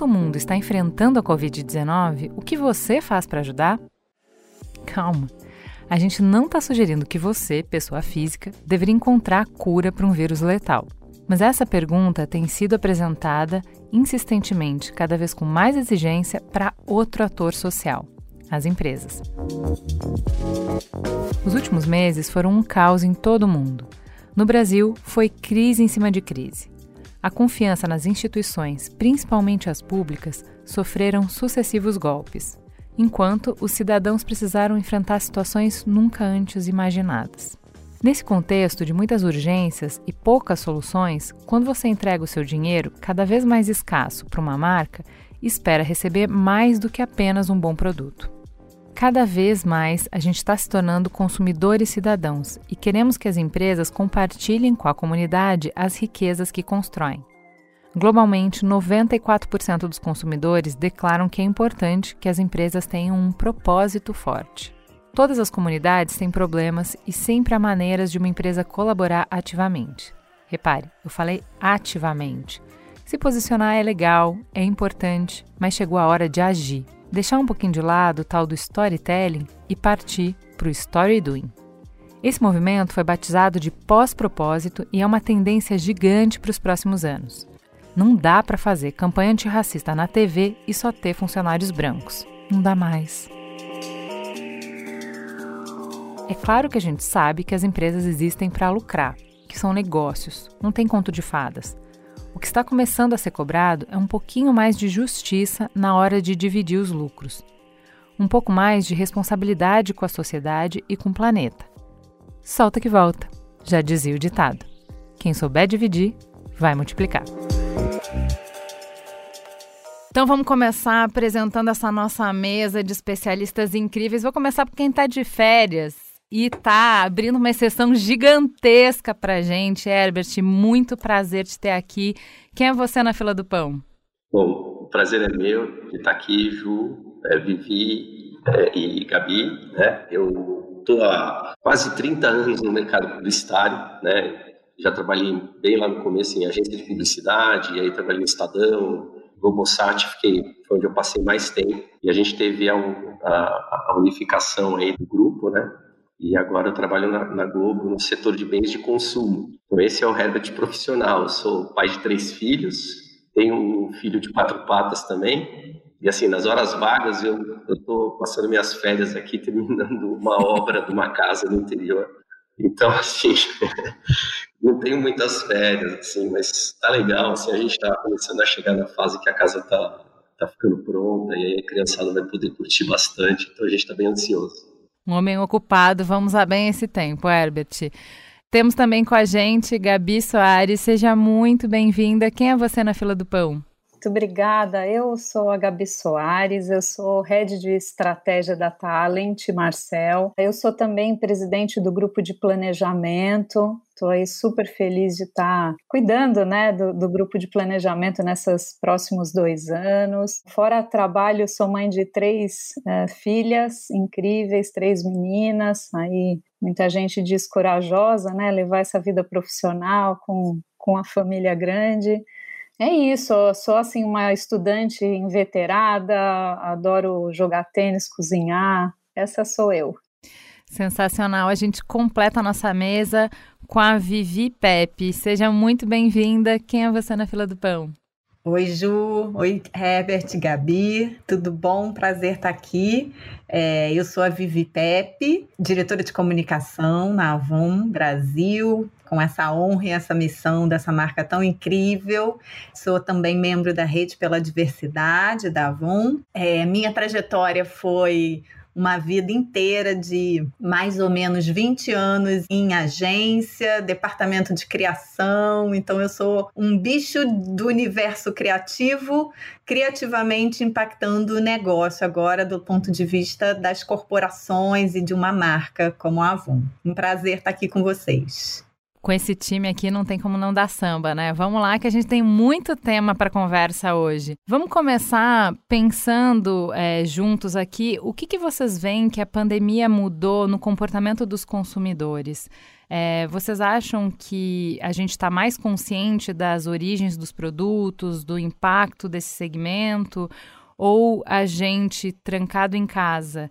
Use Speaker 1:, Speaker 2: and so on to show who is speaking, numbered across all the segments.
Speaker 1: Enquanto o mundo está enfrentando a Covid-19, o que você faz para ajudar? Calma. A gente não está sugerindo que você, pessoa física, deveria encontrar cura para um vírus letal. Mas essa pergunta tem sido apresentada insistentemente, cada vez com mais exigência, para outro ator social, as empresas. Os últimos meses foram um caos em todo o mundo. No Brasil, foi crise em cima de crise. A confiança nas instituições, principalmente as públicas, sofreram sucessivos golpes, enquanto os cidadãos precisaram enfrentar situações nunca antes imaginadas. Nesse contexto de muitas urgências e poucas soluções, quando você entrega o seu dinheiro, cada vez mais escasso, para uma marca, espera receber mais do que apenas um bom produto. Cada vez mais a gente está se tornando consumidores cidadãos e queremos que as empresas compartilhem com a comunidade as riquezas que constroem. Globalmente, 94% dos consumidores declaram que é importante que as empresas tenham um propósito forte. Todas as comunidades têm problemas e sempre há maneiras de uma empresa colaborar ativamente. Repare, eu falei ativamente. Se posicionar é legal, é importante, mas chegou a hora de agir. Deixar um pouquinho de lado o tal do storytelling e partir para o story doing. Esse movimento foi batizado de pós-propósito e é uma tendência gigante para os próximos anos. Não dá para fazer campanha antirracista na TV e só ter funcionários brancos. Não dá mais. É claro que a gente sabe que as empresas existem para lucrar, que são negócios, não tem conto de fadas. O que está começando a ser cobrado é um pouquinho mais de justiça na hora de dividir os lucros. Um pouco mais de responsabilidade com a sociedade e com o planeta. Solta que volta, já dizia o ditado. Quem souber dividir, vai multiplicar. Então vamos começar apresentando essa nossa mesa de especialistas incríveis. Vou começar por quem está de férias e tá abrindo uma exceção gigantesca pra gente. Herbert, muito prazer te ter aqui. Quem é você na fila do pão?
Speaker 2: Bom, o prazer é meu de estar aqui, Ju, é, Vivi é, e Gabi. Né? Eu estou há quase 30 anos no mercado publicitário, né? Já trabalhei bem lá no começo em agência de publicidade, e aí trabalhei no Estadão, Globosat, fiquei, foi onde eu passei mais tempo. E a gente teve a, a, a unificação aí do grupo, né? E agora eu trabalho na, na, Globo no setor de bens de consumo. Então esse é o Herbert profissional. Eu sou pai de três filhos, tenho um filho de quatro patas também. E assim, nas horas vagas eu estou passando minhas férias aqui terminando uma obra de uma casa no interior. Então assim, não tenho muitas férias assim, mas tá legal. Assim, a gente está começando a chegar na fase que a casa tá tá ficando pronta e aí a criançada vai poder curtir bastante. Então a gente está bem ansioso.
Speaker 1: Um homem ocupado, vamos a bem esse tempo, Herbert. Temos também com a gente Gabi Soares. Seja muito bem-vinda. Quem é você na fila do pão?
Speaker 3: Muito obrigada. Eu sou a Gabi Soares, eu sou head de estratégia da Talent, Marcel. Eu sou também presidente do grupo de planejamento. Estou aí super feliz de estar cuidando né, do, do, grupo de planejamento nesses próximos dois anos. Fora trabalho, sou mãe de três uh, filhas incríveis, três meninas. Aí muita gente diz corajosa, né? Levar essa vida profissional com, com a família grande. É isso, eu sou assim uma estudante inveterada, adoro jogar tênis, cozinhar, essa sou eu.
Speaker 1: Sensacional, a gente completa a nossa mesa com a Vivi Pepe. Seja muito bem-vinda. Quem é você na fila do pão?
Speaker 4: Oi, Ju. Oi, Herbert, Gabi. Tudo bom? Prazer estar aqui. É, eu sou a Vivi Pepe, diretora de comunicação na Avon Brasil, com essa honra e essa missão dessa marca tão incrível. Sou também membro da Rede pela Diversidade da Avon. É, minha trajetória foi uma vida inteira de mais ou menos 20 anos em agência, departamento de criação. Então, eu sou um bicho do universo criativo, criativamente impactando o negócio agora do ponto de vista das corporações e de uma marca como a Avon. Um prazer estar aqui com vocês.
Speaker 1: Com esse time aqui não tem como não dar samba, né? Vamos lá que a gente tem muito tema para conversa hoje. Vamos começar pensando é, juntos aqui o que, que vocês veem que a pandemia mudou no comportamento dos consumidores. É, vocês acham que a gente está mais consciente das origens dos produtos, do impacto desse segmento? Ou a gente, trancado em casa,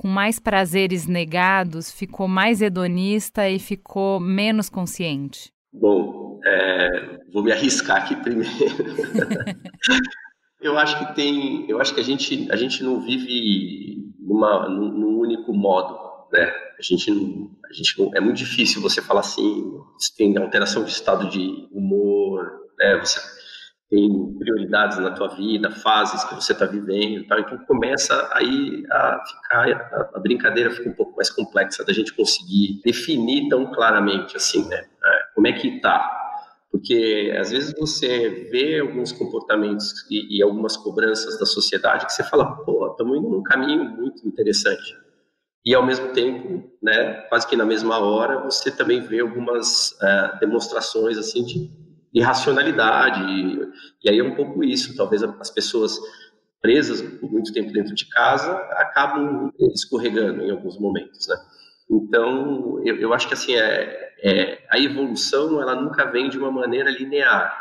Speaker 1: com mais prazeres negados, ficou mais hedonista e ficou menos consciente?
Speaker 2: Bom, é, vou me arriscar aqui primeiro. eu acho que tem, eu acho que a gente a gente não vive numa, num, num único modo, né? A gente, a gente não, é muito difícil você falar assim, você tem alteração de estado de humor, né? Você tem prioridades na tua vida, fases que você está vivendo, tal. então começa aí a ficar a, a, brincadeira fica um pouco mais complexa da gente conseguir definir tão claramente assim, né? É, como é que tá? Porque às vezes você vê alguns comportamentos e, e algumas cobranças da sociedade que você fala, pô, estamos indo num caminho muito interessante. E ao mesmo tempo, né, quase que na mesma hora, você também vê algumas uh, demonstrações assim de irracionalidade. E, e aí é um pouco isso. Talvez as pessoas presas por muito tempo dentro de casa acabam escorregando em alguns momentos, né? Então, eu, eu acho que assim, é, é, a evolução ela nunca vem de uma maneira linear,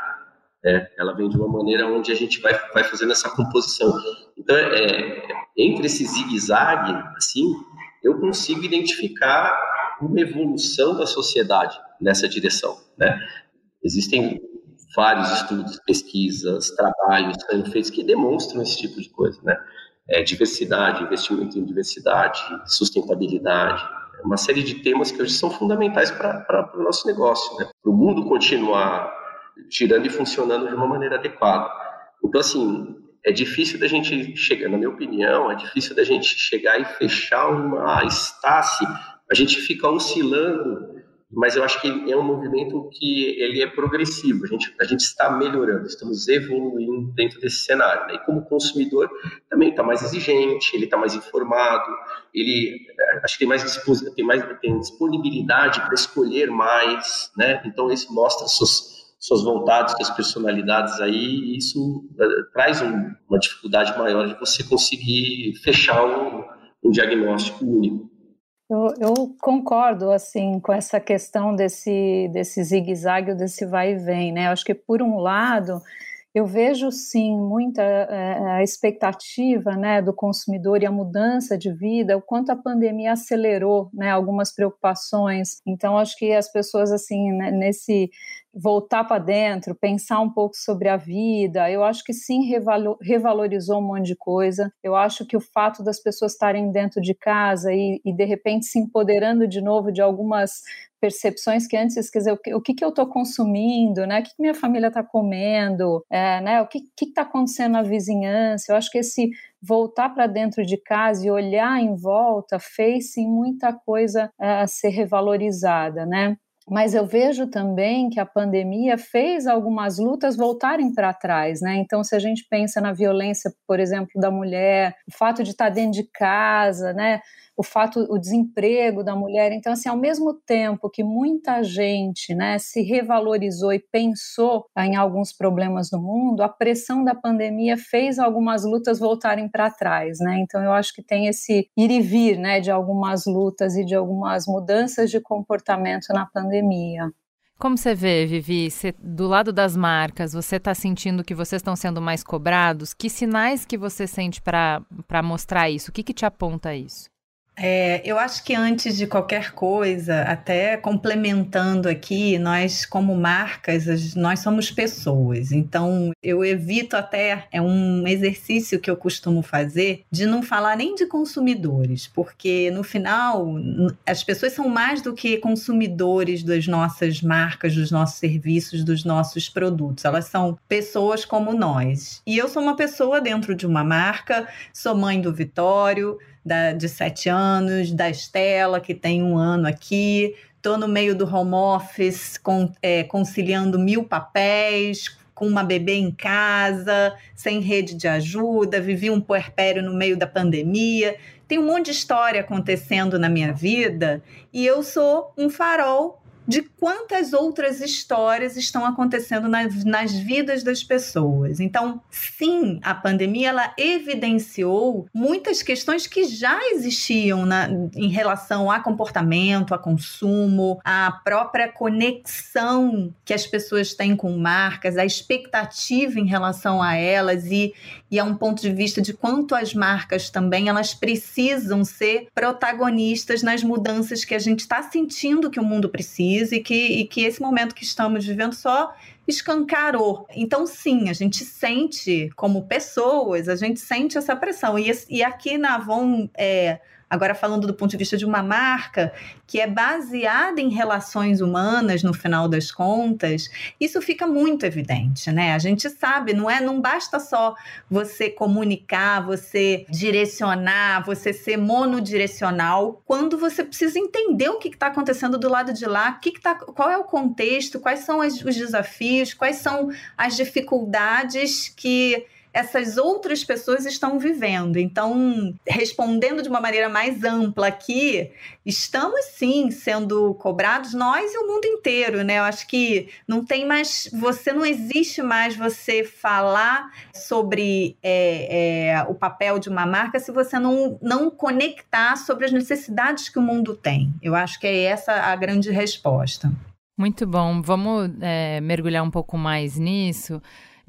Speaker 2: né? ela vem de uma maneira onde a gente vai, vai fazendo essa composição. Então, é, entre esse zigue-zague, assim, eu consigo identificar uma evolução da sociedade nessa direção, né? Existem vários estudos, pesquisas, trabalhos sendo feitos que demonstram esse tipo de coisa, né? É, diversidade, investimento em diversidade, sustentabilidade, é uma série de temas que hoje são fundamentais para o nosso negócio, né? Para o mundo continuar girando e funcionando de uma maneira adequada. Então, assim, é difícil da gente chegar, na minha opinião, é difícil da gente chegar e fechar uma estasse. A gente fica oscilando mas eu acho que é um movimento que ele é progressivo. A gente, a gente está melhorando, estamos evoluindo dentro desse cenário. Né? E como consumidor também está mais exigente, ele está mais informado, ele é, acho que tem mais, tem mais tem disponibilidade para escolher mais, né? Então isso mostra suas suas vontades, suas personalidades aí, e isso uh, traz um, uma dificuldade maior de você conseguir fechar um, um diagnóstico único.
Speaker 3: Eu, eu, concordo assim com essa questão desse desse zigue-zague, desse vai e vem, né? Acho que por um lado eu vejo sim muita é, a expectativa né, do consumidor e a mudança de vida, o quanto a pandemia acelerou né, algumas preocupações. Então, acho que as pessoas, assim, né, nesse voltar para dentro, pensar um pouco sobre a vida. Eu acho que sim, revalorizou um monte de coisa. Eu acho que o fato das pessoas estarem dentro de casa e, e de repente se empoderando de novo de algumas percepções que antes, quer dizer, o que, o que, que eu estou consumindo, né? O que, que minha família está comendo, é, né? O que está acontecendo na vizinhança? Eu acho que esse voltar para dentro de casa e olhar em volta fez sim muita coisa é, a ser revalorizada, né? mas eu vejo também que a pandemia fez algumas lutas voltarem para trás, né? Então, se a gente pensa na violência, por exemplo, da mulher, o fato de estar dentro de casa, né? O fato, o desemprego da mulher. Então, assim, ao mesmo tempo que muita gente, né, se revalorizou e pensou em alguns problemas no mundo, a pressão da pandemia fez algumas lutas voltarem para trás, né? Então, eu acho que tem esse ir e vir, né, de algumas lutas e de algumas mudanças de comportamento na pandemia.
Speaker 1: Como você vê, Vivi, do lado das marcas, você está sentindo que vocês estão sendo mais cobrados? Que sinais que você sente para mostrar isso? O que, que te aponta isso?
Speaker 4: É, eu acho que antes de qualquer coisa, até complementando aqui, nós como marcas, nós somos pessoas. Então, eu evito até, é um exercício que eu costumo fazer, de não falar nem de consumidores, porque no final, as pessoas são mais do que consumidores das nossas marcas, dos nossos serviços, dos nossos produtos. Elas são pessoas como nós. E eu sou uma pessoa dentro de uma marca, sou mãe do Vitório, da, de sete anos, da Estela, que tem um ano aqui. Estou no meio do home office, é, conciliando mil papéis, com uma bebê em casa, sem rede de ajuda, vivi um puerpério no meio da pandemia. Tem um monte de história acontecendo na minha vida e eu sou um farol de quantas outras histórias estão acontecendo nas, nas vidas das pessoas. Então, sim, a pandemia ela evidenciou muitas questões que já existiam na, em relação a comportamento, a consumo, a própria conexão que as pessoas têm com marcas, a expectativa em relação a elas e, e a um ponto de vista de quanto as marcas também elas precisam ser protagonistas nas mudanças que a gente está sentindo que o mundo precisa e que, e que esse momento que estamos vivendo só escancarou. Então, sim, a gente sente, como pessoas, a gente sente essa pressão. E, e aqui na Avon, é, Agora, falando do ponto de vista de uma marca que é baseada em relações humanas, no final das contas, isso fica muito evidente, né? A gente sabe, não é? Não basta só você comunicar, você direcionar, você ser monodirecional, quando você precisa entender o que está acontecendo do lado de lá, que que tá, qual é o contexto, quais são as, os desafios, quais são as dificuldades que essas outras pessoas estão vivendo. Então, respondendo de uma maneira mais ampla aqui, estamos sim sendo cobrados, nós e o mundo inteiro, né? Eu acho que não tem mais, você não existe mais você falar sobre é, é, o papel de uma marca se você não, não conectar sobre as necessidades que o mundo tem. Eu acho que é essa a grande resposta.
Speaker 1: Muito bom. Vamos é, mergulhar um pouco mais nisso.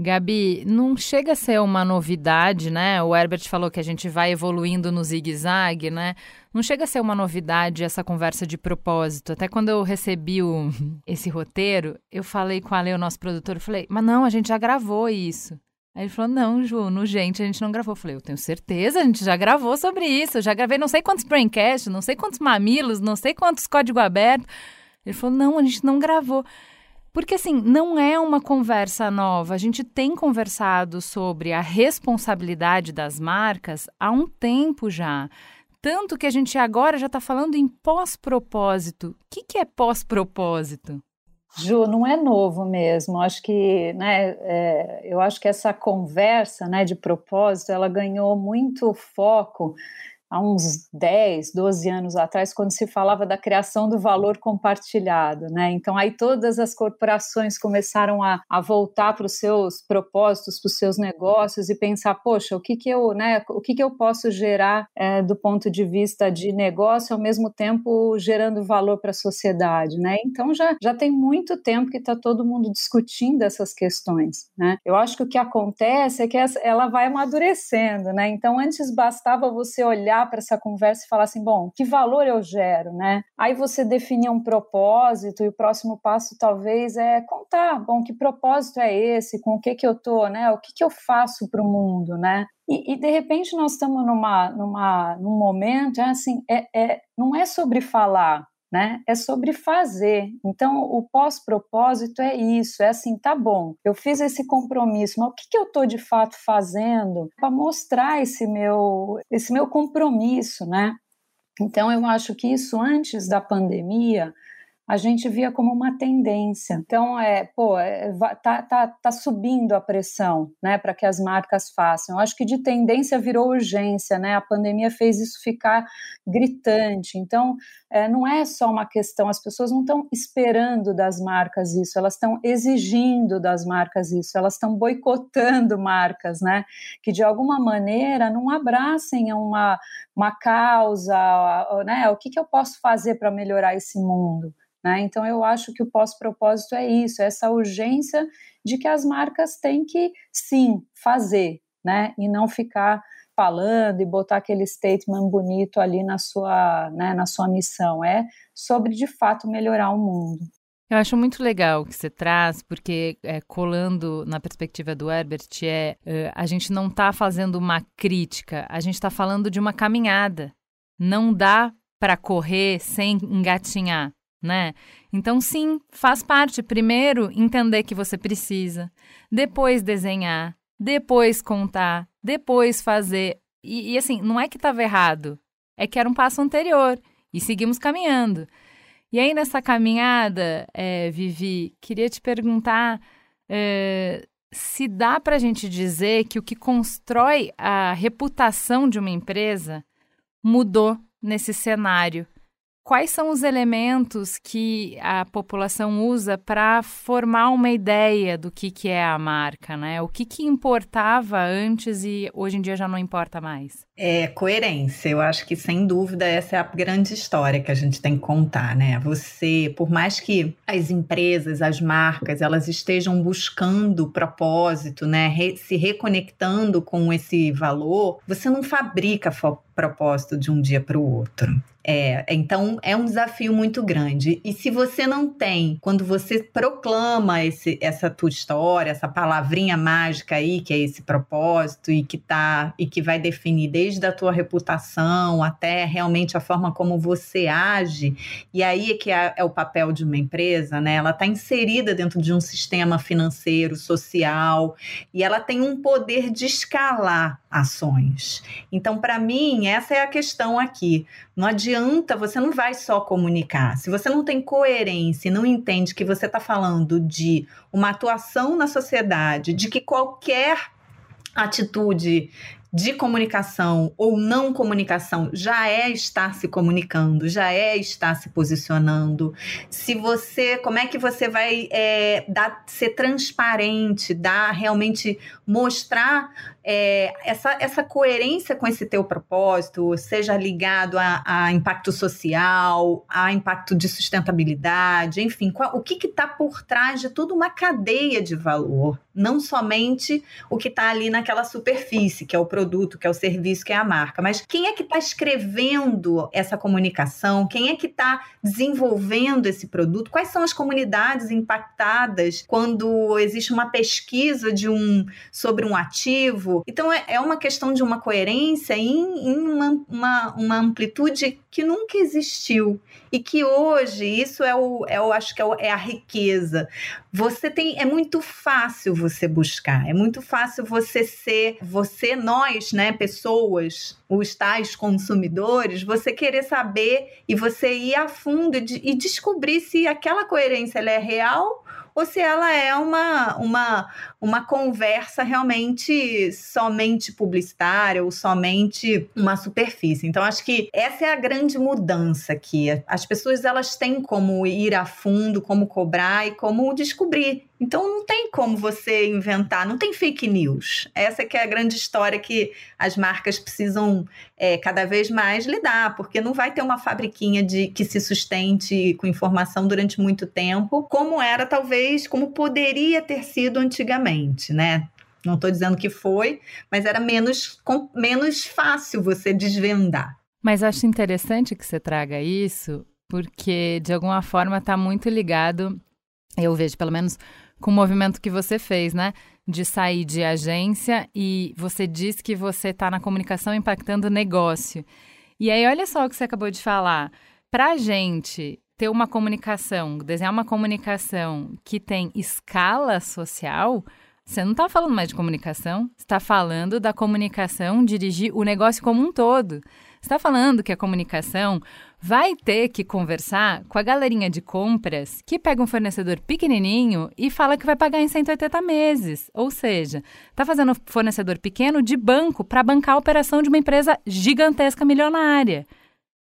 Speaker 1: Gabi, não chega a ser uma novidade, né? O Herbert falou que a gente vai evoluindo no zigue-zague, né? Não chega a ser uma novidade essa conversa de propósito. Até quando eu recebi o, esse roteiro, eu falei com a Lei, o nosso produtor, eu falei, mas não, a gente já gravou isso. Aí ele falou: Não, Ju, no Gente a gente não gravou. Eu falei: Eu tenho certeza, a gente já gravou sobre isso. Eu já gravei não sei quantos Braincast, não sei quantos mamilos, não sei quantos código aberto. Ele falou: Não, a gente não gravou. Porque, assim, não é uma conversa nova. A gente tem conversado sobre a responsabilidade das marcas há um tempo já. Tanto que a gente agora já está falando em pós-propósito. O que, que é pós-propósito?
Speaker 3: Ju, não é novo mesmo. Acho que, né, é, eu acho que essa conversa, né, de propósito, ela ganhou muito foco há uns 10, 12 anos atrás, quando se falava da criação do valor compartilhado, né? Então aí todas as corporações começaram a, a voltar para os seus propósitos, para os seus negócios e pensar, poxa, o que que eu, né? O que que eu posso gerar é, do ponto de vista de negócio, ao mesmo tempo gerando valor para a sociedade, né? Então já já tem muito tempo que está todo mundo discutindo essas questões, né? Eu acho que o que acontece é que ela vai amadurecendo, né? Então antes bastava você olhar para essa conversa e falar assim, bom, que valor eu gero, né? Aí você definir um propósito e o próximo passo talvez é contar, bom, que propósito é esse, com o que que eu tô, né? O que que eu faço para o mundo, né? E, e, de repente nós estamos numa, numa, num momento, é assim, é, é, não é sobre falar, né? É sobre fazer. Então, o pós-propósito é isso, é assim, tá bom, eu fiz esse compromisso, mas o que, que eu estou de fato fazendo para mostrar esse meu, esse meu compromisso, né? Então, eu acho que isso antes da pandemia a gente via como uma tendência. Então, é, pô, é, tá, tá, tá subindo a pressão, né, para que as marcas façam. Eu acho que de tendência virou urgência, né? A pandemia fez isso ficar gritante. Então, é, não é só uma questão, as pessoas não estão esperando das marcas isso, elas estão exigindo das marcas isso, elas estão boicotando marcas, né? Que de alguma maneira não abracem uma, uma causa, né? O que, que eu posso fazer para melhorar esse mundo? Né? Então, eu acho que o pós-propósito é isso, é essa urgência de que as marcas têm que, sim, fazer, né? e não ficar falando e botar aquele statement bonito ali na sua, né, na sua missão. É sobre, de fato, melhorar o mundo.
Speaker 1: Eu acho muito legal o que você traz, porque é, colando na perspectiva do Herbert, é, é a gente não está fazendo uma crítica, a gente está falando de uma caminhada. Não dá para correr sem engatinhar né? Então, sim, faz parte. Primeiro, entender que você precisa, depois desenhar, depois contar, depois fazer. E, e assim, não é que estava errado, é que era um passo anterior e seguimos caminhando. E aí, nessa caminhada, é, Vivi, queria te perguntar é, se dá para a gente dizer que o que constrói a reputação de uma empresa mudou nesse cenário quais são os elementos que a população usa para formar uma ideia do que, que é a marca, né? O que, que importava antes e hoje em dia já não importa mais?
Speaker 4: É coerência. Eu acho que sem dúvida essa é a grande história que a gente tem que contar, né? Você, por mais que as empresas, as marcas, elas estejam buscando propósito, né? Re se reconectando com esse valor, você não fabrica propósito de um dia para o outro. É, então é um desafio muito grande. E se você não tem, quando você proclama esse, essa tua história, essa palavrinha mágica aí, que é esse propósito e que tá e que vai definir desde a tua reputação até realmente a forma como você age, e aí é que é, é o papel de uma empresa, né? Ela está inserida dentro de um sistema financeiro, social, e ela tem um poder de escalar ações. Então, para mim, essa é a questão aqui. Não adianta, você não vai só comunicar. Se você não tem coerência e não entende que você está falando de uma atuação na sociedade, de que qualquer atitude de comunicação ou não comunicação já é estar se comunicando, já é estar se posicionando. Se você, como é que você vai é, dar, ser transparente, dar realmente mostrar é, essa, essa coerência com esse teu propósito, seja ligado a, a impacto social, a impacto de sustentabilidade, enfim, qual, o que está por trás de toda uma cadeia de valor, não somente o que está ali naquela superfície, que é o produto, que é o serviço, que é a marca, mas quem é que está escrevendo essa comunicação, quem é que está desenvolvendo esse produto, quais são as comunidades impactadas quando existe uma pesquisa de um sobre um ativo. Então é, é uma questão de uma coerência em, em uma, uma, uma, amplitude que nunca existiu e que hoje isso é o, é o acho que é, o, é a riqueza. Você tem é muito fácil você buscar, é muito fácil você ser você nós, né, pessoas, os tais consumidores, você querer saber e você ir a fundo e, e descobrir se aquela coerência é real ou se ela é uma, uma, uma conversa realmente somente publicitária ou somente uma superfície. Então, acho que essa é a grande mudança aqui. As pessoas elas têm como ir a fundo, como cobrar e como descobrir. Então não tem como você inventar, não tem fake news. Essa que é a grande história que as marcas precisam é, cada vez mais lidar, porque não vai ter uma fabriquinha de que se sustente com informação durante muito tempo, como era talvez, como poderia ter sido antigamente, né? Não estou dizendo que foi, mas era menos, com, menos fácil você desvendar.
Speaker 1: Mas acho interessante que você traga isso, porque de alguma forma está muito ligado, eu vejo pelo menos com o movimento que você fez, né? De sair de agência e você diz que você está na comunicação impactando o negócio. E aí, olha só o que você acabou de falar. Para a gente ter uma comunicação, desenhar uma comunicação que tem escala social, você não está falando mais de comunicação, está falando da comunicação dirigir o negócio como um todo está falando que a comunicação vai ter que conversar com a galerinha de compras que pega um fornecedor pequenininho e fala que vai pagar em 180 meses. Ou seja, está fazendo fornecedor pequeno de banco para bancar a operação de uma empresa gigantesca milionária.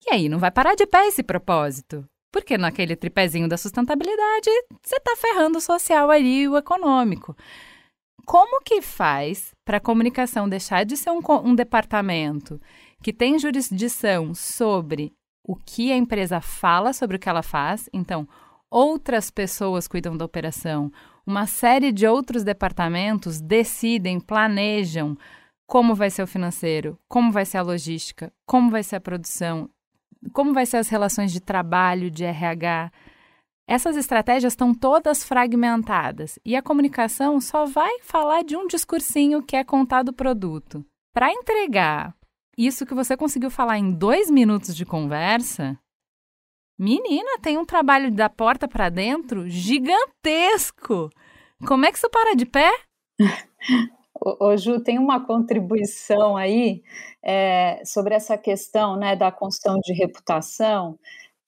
Speaker 1: E aí não vai parar de pé esse propósito. Porque naquele tripézinho da sustentabilidade, você está ferrando o social ali e o econômico. Como que faz para a comunicação deixar de ser um, um departamento que tem jurisdição sobre o que a empresa fala sobre o que ela faz, então outras pessoas cuidam da operação, uma série de outros departamentos decidem, planejam como vai ser o financeiro, como vai ser a logística, como vai ser a produção, como vai ser as relações de trabalho, de RH. Essas estratégias estão todas fragmentadas e a comunicação só vai falar de um discursinho que é contar do produto. Para entregar isso que você conseguiu falar em dois minutos de conversa, menina, tem um trabalho da porta para dentro gigantesco. Como é que você para de pé?
Speaker 3: Ô, Ju, tem uma contribuição aí é, sobre essa questão né, da construção de reputação,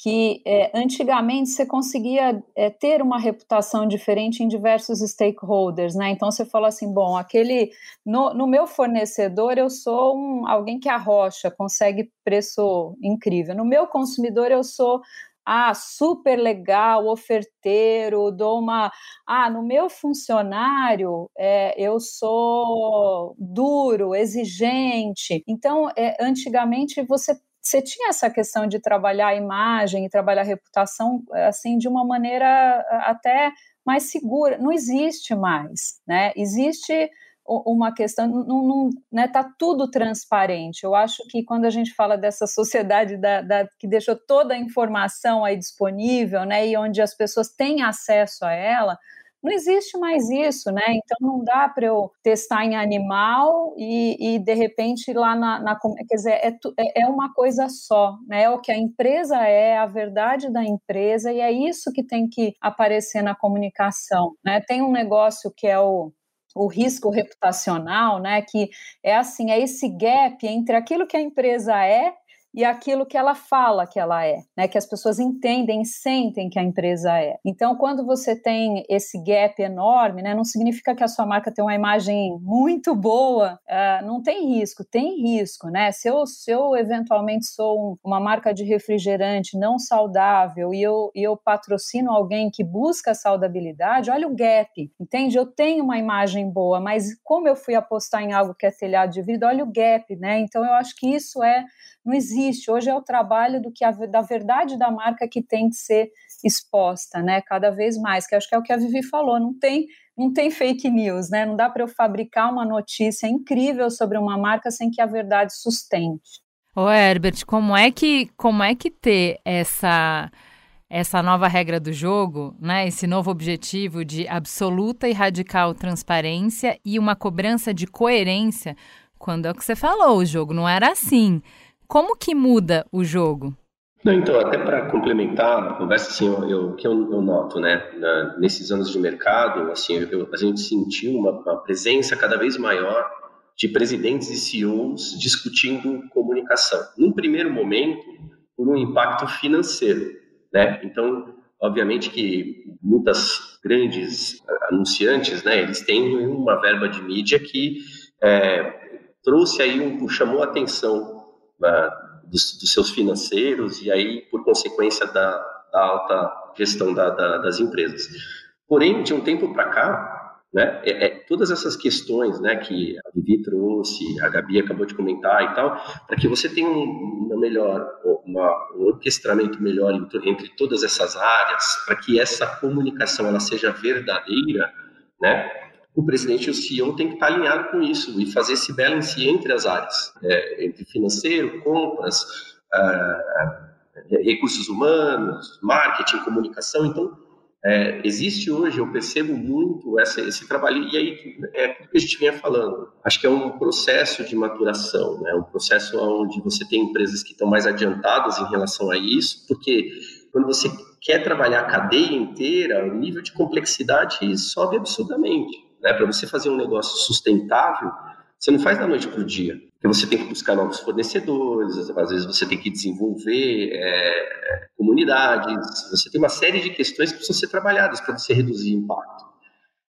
Speaker 3: que é, antigamente você conseguia é, ter uma reputação diferente em diversos stakeholders, né? Então você fala assim, bom, aquele no, no meu fornecedor eu sou um, alguém que arrocha, consegue preço incrível. No meu consumidor eu sou ah, super legal, oferteiro, dou uma. Ah, no meu funcionário é, eu sou duro, exigente. Então, é, antigamente você você tinha essa questão de trabalhar a imagem e trabalhar a reputação assim de uma maneira até mais segura. Não existe mais, né? Existe uma questão, não, não né, tá tudo transparente. Eu acho que quando a gente fala dessa sociedade da, da, que deixou toda a informação aí disponível, né, e onde as pessoas têm acesso a ela, não existe mais isso, né? Então não dá para eu testar em animal e, e de repente lá na, na quer dizer é, é, é uma coisa só, né? É o que a empresa é, a verdade da empresa e é isso que tem que aparecer na comunicação, né? Tem um negócio que é o o risco reputacional, né, que é assim, é esse gap entre aquilo que a empresa é e aquilo que ela fala que ela é, né? Que as pessoas entendem sentem que a empresa é. Então, quando você tem esse gap enorme, né? Não significa que a sua marca tem uma imagem muito boa, uh, não tem risco, tem risco, né? Se eu, se eu eventualmente sou um, uma marca de refrigerante não saudável e eu, e eu patrocino alguém que busca saudabilidade, olha o gap, entende? Eu tenho uma imagem boa, mas como eu fui apostar em algo que é telhado de vidro, olha o gap, né? Então, eu acho que isso é não existe. Hoje é o trabalho do que a, da verdade da marca que tem que ser exposta, né? Cada vez mais, que acho que é o que a Vivi falou, não tem não tem fake news, né? Não dá para eu fabricar uma notícia incrível sobre uma marca sem que a verdade sustente.
Speaker 1: Ô Herbert, como é que como é que ter essa essa nova regra do jogo, né? Esse novo objetivo de absoluta e radical transparência e uma cobrança de coerência, quando é o que você falou, o jogo não era assim. Como que muda o jogo?
Speaker 2: Não, então, até para complementar a conversa, assim, o que eu, eu, noto, né, na, nesses anos de mercado, assim, eu, a gente sentiu uma, uma, presença cada vez maior de presidentes e CEOs discutindo comunicação. Num primeiro momento, por um impacto financeiro, né? Então, obviamente que muitas grandes anunciantes, né, eles têm uma verba de mídia que é, trouxe aí um, chamou a atenção dos, dos, seus financeiros e aí, por consequência da, da alta gestão da, da, das empresas. Porém, de um tempo para cá, né, é, é, todas essas questões né, que a Vivi trouxe, a Gabi acabou de comentar e tal, para que você tenha um, uma melhor, uma, um orquestramento melhor entre, entre todas essas áreas, para que essa comunicação ela seja verdadeira, né, o presidente e o CEO tem que estar alinhado com isso e fazer esse balance entre as áreas, é, entre financeiro, compras, ah, recursos humanos, marketing, comunicação. Então, é, existe hoje, eu percebo muito essa, esse trabalho, e aí é o que a gente vinha falando. Acho que é um processo de maturação, né? um processo onde você tem empresas que estão mais adiantadas em relação a isso, porque quando você quer trabalhar a cadeia inteira, o nível de complexidade sobe absurdamente. Né? Para você fazer um negócio sustentável, você não faz da noite para o dia. Porque você tem que buscar novos fornecedores, às vezes você tem que desenvolver é, comunidades, você tem uma série de questões que precisam ser trabalhadas para você reduzir impacto.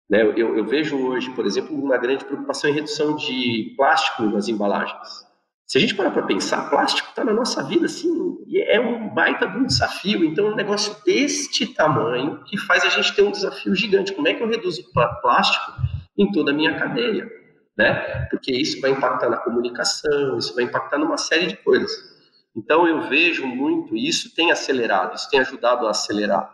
Speaker 2: Né? Eu, eu, vejo hoje, por exemplo, uma grande preocupação em redução de plástico nas embalagens. Se a gente parar para pensar, plástico está na nossa vida, assim, e é um baita de um desafio. Então, um negócio deste tamanho que faz a gente ter um desafio gigante. Como é que eu reduzo plástico em toda a minha cadeia? Né? Porque isso vai impactar na comunicação, isso vai impactar numa série de coisas. Então, eu vejo muito, e isso tem acelerado, isso tem ajudado a acelerar.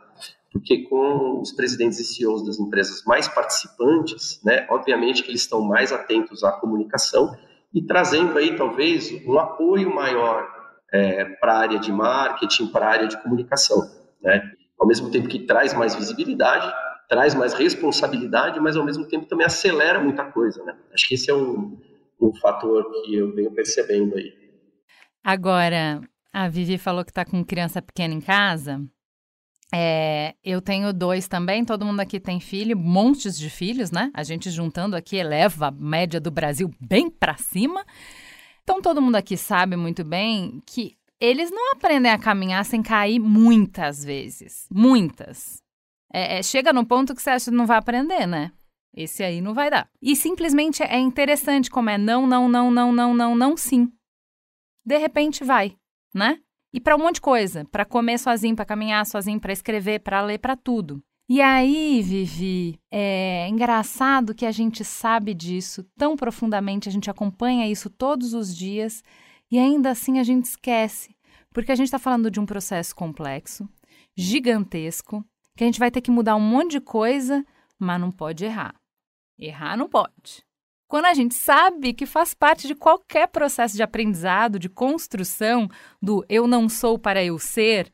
Speaker 2: Porque com os presidentes e CEOs das empresas mais participantes, né, obviamente que eles estão mais atentos à comunicação, e trazendo aí talvez um apoio maior é, para a área de marketing, para a área de comunicação, né? Ao mesmo tempo que traz mais visibilidade, traz mais responsabilidade, mas ao mesmo tempo também acelera muita coisa, né? Acho que esse é um, um fator que eu venho percebendo aí.
Speaker 1: Agora, a Vivi falou que está com criança pequena em casa. É, eu tenho dois também, todo mundo aqui tem filho, montes de filhos, né? A gente juntando aqui eleva a média do Brasil bem para cima. Então todo mundo aqui sabe muito bem que eles não aprendem a caminhar sem cair muitas vezes. Muitas. É, é, chega no ponto que você acha que não vai aprender, né? Esse aí não vai dar. E simplesmente é interessante como é não, não, não, não, não, não, não, sim. De repente vai, né? E para um monte de coisa, para comer sozinho, para caminhar sozinho, para escrever, para ler, para tudo. E aí, Vivi, é engraçado que a gente sabe disso tão profundamente, a gente acompanha isso todos os dias e ainda assim a gente esquece, porque a gente está falando de um processo complexo, gigantesco, que a gente vai ter que mudar um monte de coisa, mas não pode errar. Errar não pode. Quando a gente sabe que faz parte de qualquer processo de aprendizado, de construção do eu não sou para eu ser,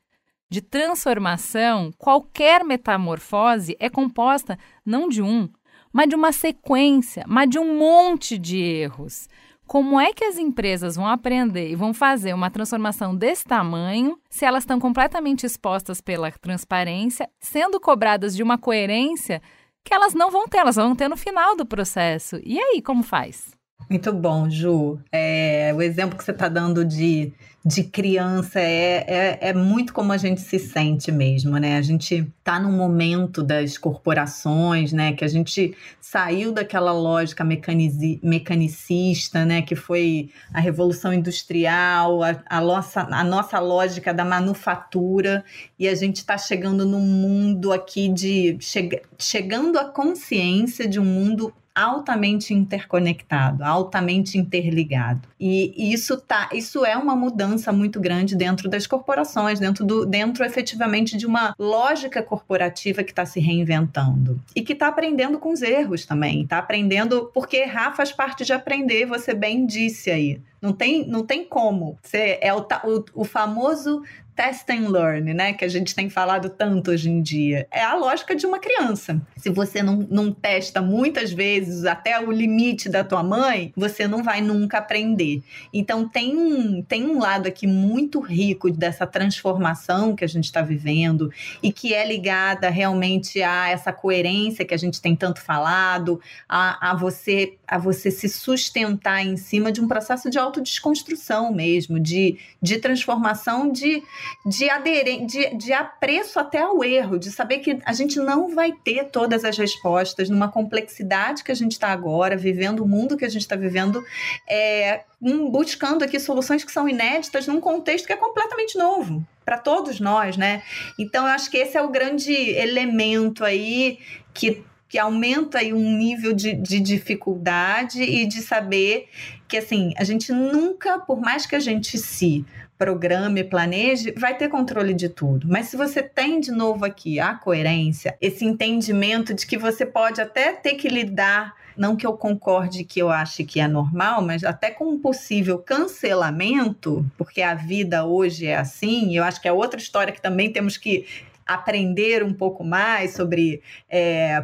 Speaker 1: de transformação, qualquer metamorfose é composta não de um, mas de uma sequência, mas de um monte de erros. Como é que as empresas vão aprender e vão fazer uma transformação desse tamanho se elas estão completamente expostas pela transparência, sendo cobradas de uma coerência que elas não vão ter, elas vão ter no final do processo. E aí, como faz?
Speaker 4: Muito bom, Ju. É, o exemplo que você está dando de, de criança é, é, é, muito como a gente se sente mesmo, né? A gente está num momento das corporações, né? Que a gente saiu daquela lógica mecanicista, né? Que foi a revolução industrial, a, a, nossa, a nossa lógica da manufatura, e a gente está chegando num mundo aqui de. Che, chegando à consciência de um mundo altamente interconectado, altamente interligado. E isso tá, isso é uma mudança muito grande dentro das corporações, dentro do, dentro efetivamente de uma lógica corporativa que está se reinventando e que está aprendendo com os erros também, está aprendendo porque errar faz parte de aprender. Você bem disse aí. Não tem, não tem como. Você é o, o, o famoso test and learn, né? Que a gente tem falado tanto hoje em dia. É a lógica de uma criança. Se você não, não testa muitas vezes até o limite da tua mãe, você não vai nunca aprender. Então tem um, tem um lado aqui muito rico dessa transformação que a gente está vivendo e que é ligada realmente a essa coerência que a gente tem tanto falado, a, a você a você se sustentar em cima de um processo de autodesconstrução mesmo, de, de transformação de de, aderir, de, de apreço até ao erro, de saber que a gente não vai ter todas as respostas numa complexidade que a gente está agora, vivendo o mundo que a gente está vivendo, é, buscando aqui soluções que são inéditas num contexto que é completamente novo para todos nós, né? Então, eu acho que esse é o grande elemento aí que que aumenta aí um nível de, de dificuldade e de saber que assim a gente nunca, por mais que a gente se programe, planeje, vai ter controle de tudo. Mas se você tem de novo aqui a coerência, esse entendimento de que você pode até ter que lidar não que eu concorde que eu ache que é normal, mas até com um possível cancelamento, porque a vida hoje é assim, eu acho que é outra história que também temos que aprender um pouco mais sobre é,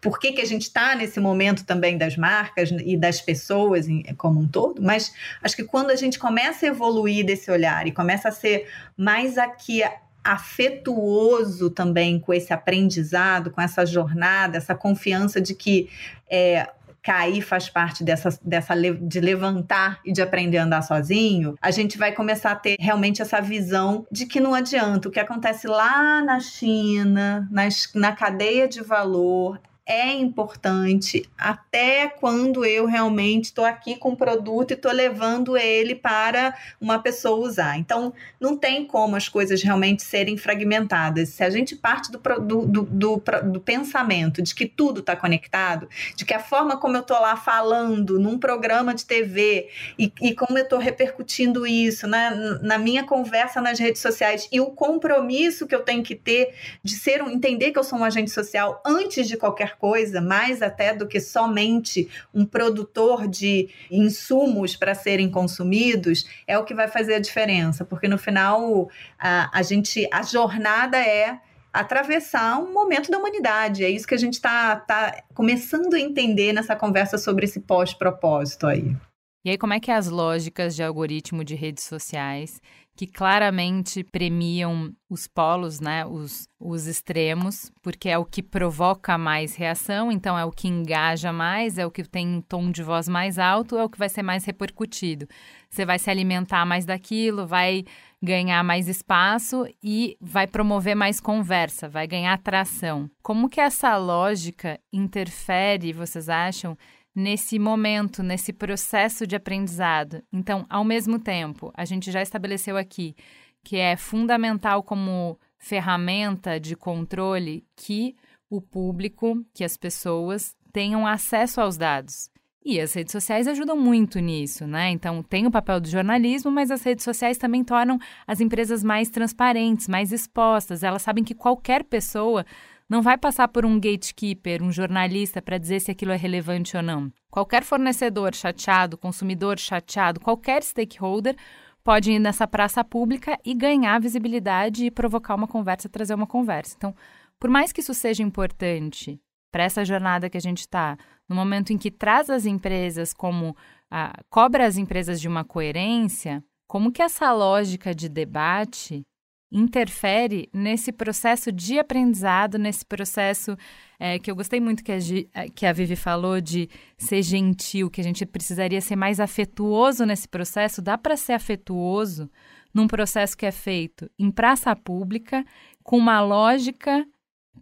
Speaker 4: por que, que a gente está nesse momento também das marcas e das pessoas como um todo, mas acho que quando a gente começa a evoluir desse olhar e começa a ser mais aqui afetuoso também com esse aprendizado, com essa jornada, essa confiança de que é, cair faz parte dessa, dessa de levantar e de aprender a andar sozinho, a gente vai começar a ter realmente essa visão de que não adianta. O que acontece lá na China, nas, na cadeia de valor, é importante até quando eu realmente estou aqui com o produto e estou levando ele para uma pessoa usar. Então, não tem como as coisas realmente serem fragmentadas. Se a gente parte do, do, do, do, do pensamento de que tudo está conectado, de que a forma como eu estou lá falando num programa de TV e, e como eu estou repercutindo isso na, na minha conversa nas redes sociais e o compromisso que eu tenho que ter de ser um, entender que eu sou um agente social antes de qualquer coisa, mais até do que somente um produtor de insumos para serem consumidos, é o que vai fazer a diferença, porque no final a, a gente a jornada é atravessar um momento da humanidade. É isso que a gente está tá começando a entender nessa conversa sobre esse pós-propósito aí.
Speaker 1: E aí, como é que as lógicas de algoritmo de redes sociais, que claramente premiam os polos, né, os, os extremos, porque é o que provoca mais reação, então é o que engaja mais, é o que tem um tom de voz mais alto, é o que vai ser mais repercutido. Você vai se alimentar mais daquilo, vai ganhar mais espaço e vai promover mais conversa, vai ganhar atração. Como que essa lógica interfere, vocês acham, nesse momento, nesse processo de aprendizado? Então, ao mesmo tempo, a gente já estabeleceu aqui que é fundamental como ferramenta de controle que o público, que as pessoas tenham acesso aos dados. E as redes sociais ajudam muito nisso, né? Então, tem o papel do jornalismo, mas as redes sociais também tornam as empresas mais transparentes, mais expostas. Elas sabem que qualquer pessoa não vai passar por um gatekeeper, um jornalista, para dizer se aquilo é relevante ou não. Qualquer fornecedor chateado, consumidor chateado, qualquer stakeholder pode ir nessa praça pública e ganhar visibilidade e provocar uma conversa, trazer uma conversa. Então, por mais que isso seja importante para essa jornada que a gente está, no momento em que traz as empresas como ah, cobra as empresas de uma coerência, como que essa lógica de debate interfere nesse processo de aprendizado, nesse processo é, que eu gostei muito que a, eh, que a Vivi falou de ser gentil, que a gente precisaria ser mais afetuoso nesse processo. Dá para ser afetuoso num processo que é feito em praça pública, com uma lógica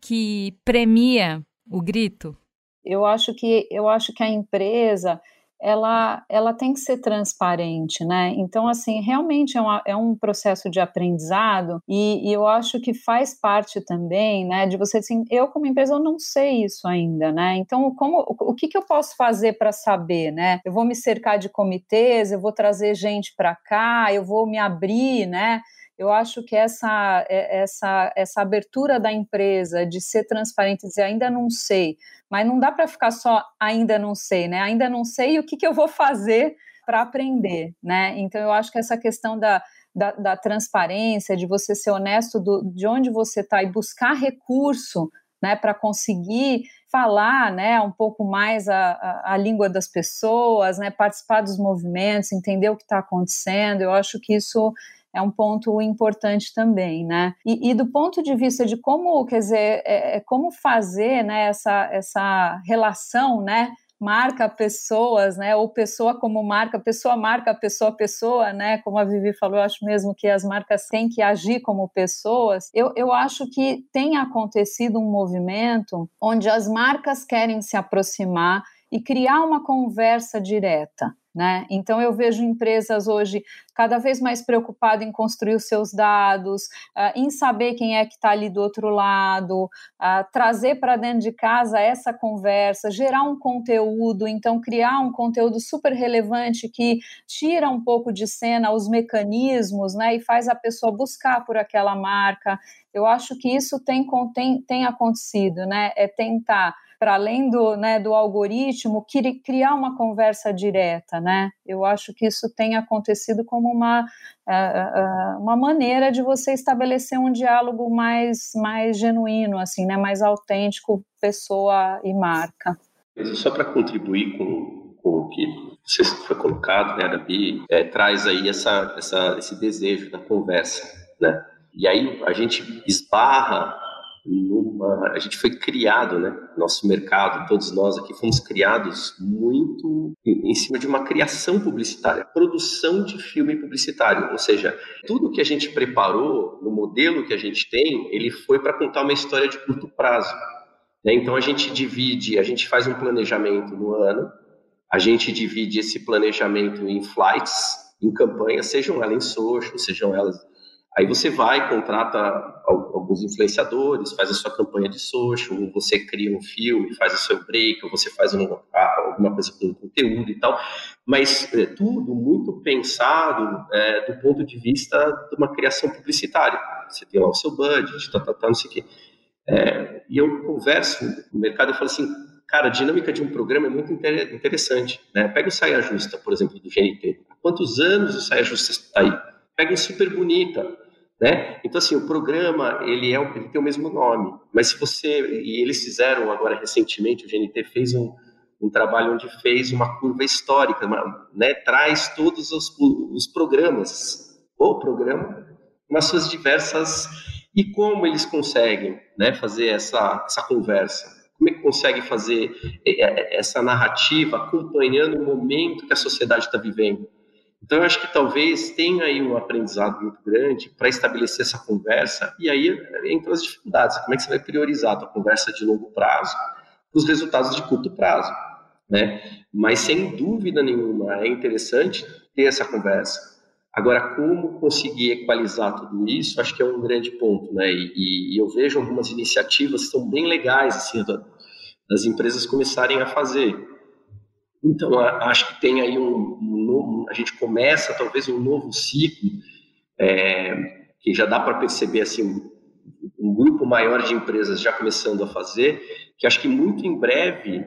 Speaker 1: que premia o grito?
Speaker 3: Eu acho que eu acho que a empresa ela, ela tem que ser transparente, né? Então, assim, realmente é, uma, é um processo de aprendizado e, e, eu acho que faz parte também, né, de você, assim, eu como empresa, eu não sei isso ainda, né? Então, como, o, o que, que eu posso fazer para saber, né? Eu vou me cercar de comitês, eu vou trazer gente para cá, eu vou me abrir, né? Eu acho que essa, é, essa, essa abertura da empresa de ser transparente e dizer ainda não sei, mas não dá para ficar só ainda não sei, né? Ainda não sei o que, que eu vou fazer para aprender, né? Então eu acho que essa questão da, da, da transparência, de você ser honesto do, de onde você está e buscar recurso né, para conseguir falar né, um pouco mais a, a, a, língua das pessoas, né, participar dos movimentos, entender o que está acontecendo. Eu acho que isso é um ponto importante também, né? E, e, do ponto de vista de como, quer dizer, é, é, como fazer né, essa, essa relação, né? marca pessoas, né? Ou pessoa como marca, pessoa marca, pessoa pessoa, né? Como a Vivi falou, eu acho mesmo que as marcas têm que agir como pessoas. Eu, eu acho que tem acontecido um movimento onde as marcas querem se aproximar e criar uma conversa direta. Né? Então, eu vejo empresas hoje cada vez mais preocupadas em construir os seus dados, uh, em saber quem é que está ali do outro lado, uh, trazer para dentro de casa essa conversa, gerar um conteúdo, então, criar um conteúdo super relevante que tira um pouco de cena os mecanismos né, e faz a pessoa buscar por aquela marca. Eu acho que isso tem, tem, tem acontecido, né? É tentar para além do, né, do algoritmo, criar uma conversa direta, né? Eu acho que isso tem acontecido como uma, uh, uh, uma maneira de você estabelecer um diálogo mais, mais genuíno, assim, né? Mais autêntico, pessoa e marca.
Speaker 2: Só para contribuir com, com o que você foi colocado, né, Gabi, é, traz aí essa, essa, esse desejo da conversa, né? E aí a gente esbarra numa, a gente foi criado, né? Nosso mercado, todos nós aqui fomos criados muito em cima de uma criação publicitária, produção de filme publicitário, ou seja, tudo que a gente preparou no modelo que a gente tem, ele foi para contar uma história de curto prazo. Né? Então a gente divide, a gente faz um planejamento no ano, a gente divide esse planejamento em flights, em campanhas, sejam elas em social, sejam elas Aí você vai, contrata alguns influenciadores, faz a sua campanha de social, você cria um filme, faz o seu break, ou você faz uma, alguma coisa com conteúdo e tal, mas é, tudo muito pensado é, do ponto de vista de uma criação publicitária. Você tem lá o seu budget, tá, tá, tá, não sei o quê. É, e eu converso no mercado e falo assim, cara, a dinâmica de um programa é muito interessante. Né? Pega o Saia Justa, por exemplo, do GNT. Há quantos anos o Saia Justa está aí? Pega o Super Bonita né? Então, assim, o programa, ele, é, ele tem o mesmo nome, mas se você, e eles fizeram agora recentemente, o GNT fez um, um trabalho onde fez uma curva histórica, uma, né, traz todos os, os programas, o programa, nas suas diversas e como eles conseguem, né, fazer essa essa conversa. Como é que consegue fazer é, é, essa narrativa acompanhando o momento que a sociedade está vivendo? Então, eu acho que talvez tenha aí um aprendizado muito grande para estabelecer essa conversa, e aí entram as dificuldades. Como é que você vai priorizar a tua conversa de longo prazo os resultados de curto prazo? Né? Mas, sem dúvida nenhuma, é interessante ter essa conversa. Agora, como conseguir equalizar tudo isso, acho que é um grande ponto, né? E, e eu vejo algumas iniciativas que são bem legais, assim, das empresas começarem a fazer. Então, acho que tem aí um, um novo, a gente começa talvez um novo ciclo, é, que já dá para perceber assim um grupo maior de empresas já começando a fazer, que acho que muito em breve,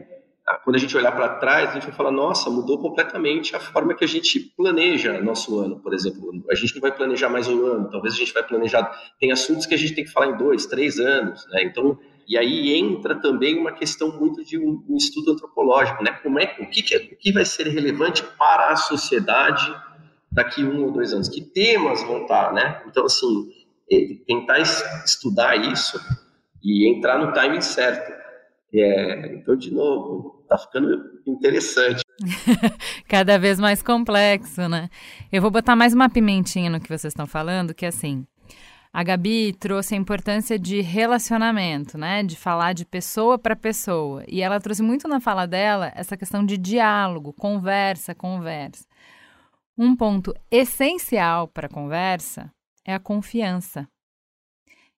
Speaker 2: quando a gente olhar para trás, a gente vai falar, nossa, mudou completamente a forma que a gente planeja nosso ano, por exemplo. A gente não vai planejar mais um ano, talvez a gente vai planejar, tem assuntos que a gente tem que falar em dois, três anos, né? Então, e aí entra também uma questão muito de um, um estudo antropológico, né? Como é, o, que, que, é, o que vai ser relevante para a sociedade daqui um ou dois anos? Que temas vão estar, né? Então, assim, é, tentar estudar isso e entrar no timing certo. É, então, de novo, tá ficando interessante.
Speaker 1: Cada vez mais complexo, né? Eu vou botar mais uma pimentinha no que vocês estão falando, que é assim, a Gabi trouxe a importância de relacionamento, né? De falar de pessoa para pessoa. E ela trouxe muito na fala dela essa questão de diálogo, conversa, conversa. Um ponto essencial para a conversa é a confiança.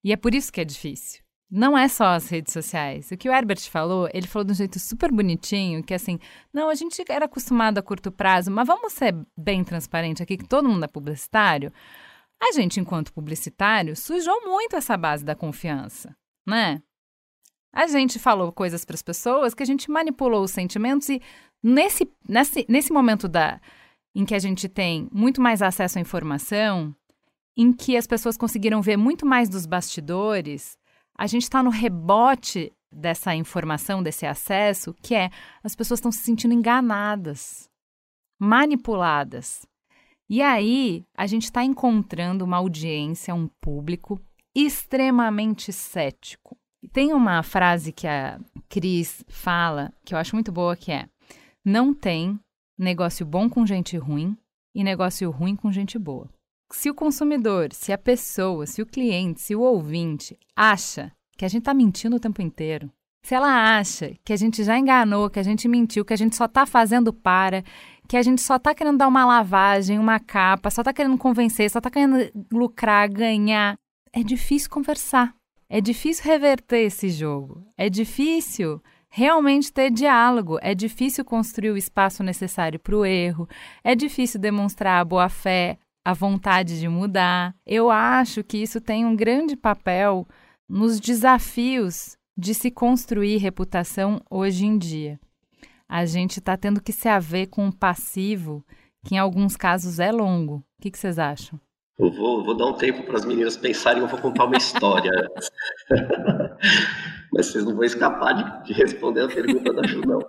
Speaker 1: E é por isso que é difícil. Não é só as redes sociais. O que o Herbert falou, ele falou de um jeito super bonitinho, que assim, não, a gente era acostumado a curto prazo, mas vamos ser bem transparente aqui, que todo mundo é publicitário. A gente, enquanto publicitário, sujou muito essa base da confiança, né? A gente falou coisas para as pessoas que a gente manipulou os sentimentos e nesse, nesse, nesse momento da, em que a gente tem muito mais acesso à informação, em que as pessoas conseguiram ver muito mais dos bastidores, a gente está no rebote dessa informação, desse acesso, que é as pessoas estão se sentindo enganadas, manipuladas. E aí, a gente está encontrando uma audiência, um público extremamente cético. Tem uma frase que a Cris fala, que eu acho muito boa, que é: não tem negócio bom com gente ruim e negócio ruim com gente boa. Se o consumidor, se a pessoa, se o cliente, se o ouvinte acha que a gente está mentindo o tempo inteiro, se ela acha que a gente já enganou, que a gente mentiu, que a gente só está fazendo para, que a gente só está querendo dar uma lavagem, uma capa, só está querendo convencer, só está querendo lucrar, ganhar. É difícil conversar. É difícil reverter esse jogo. É difícil realmente ter diálogo. É difícil construir o espaço necessário para o erro. É difícil demonstrar a boa fé, a vontade de mudar. Eu acho que isso tem um grande papel nos desafios de se construir reputação hoje em dia a gente está tendo que se haver com um passivo que em alguns casos é longo. O que, que vocês acham?
Speaker 2: Eu vou, vou dar um tempo para as meninas pensarem, eu vou contar uma história. Mas vocês não vão escapar de, de, responder a pergunta da Ju, não.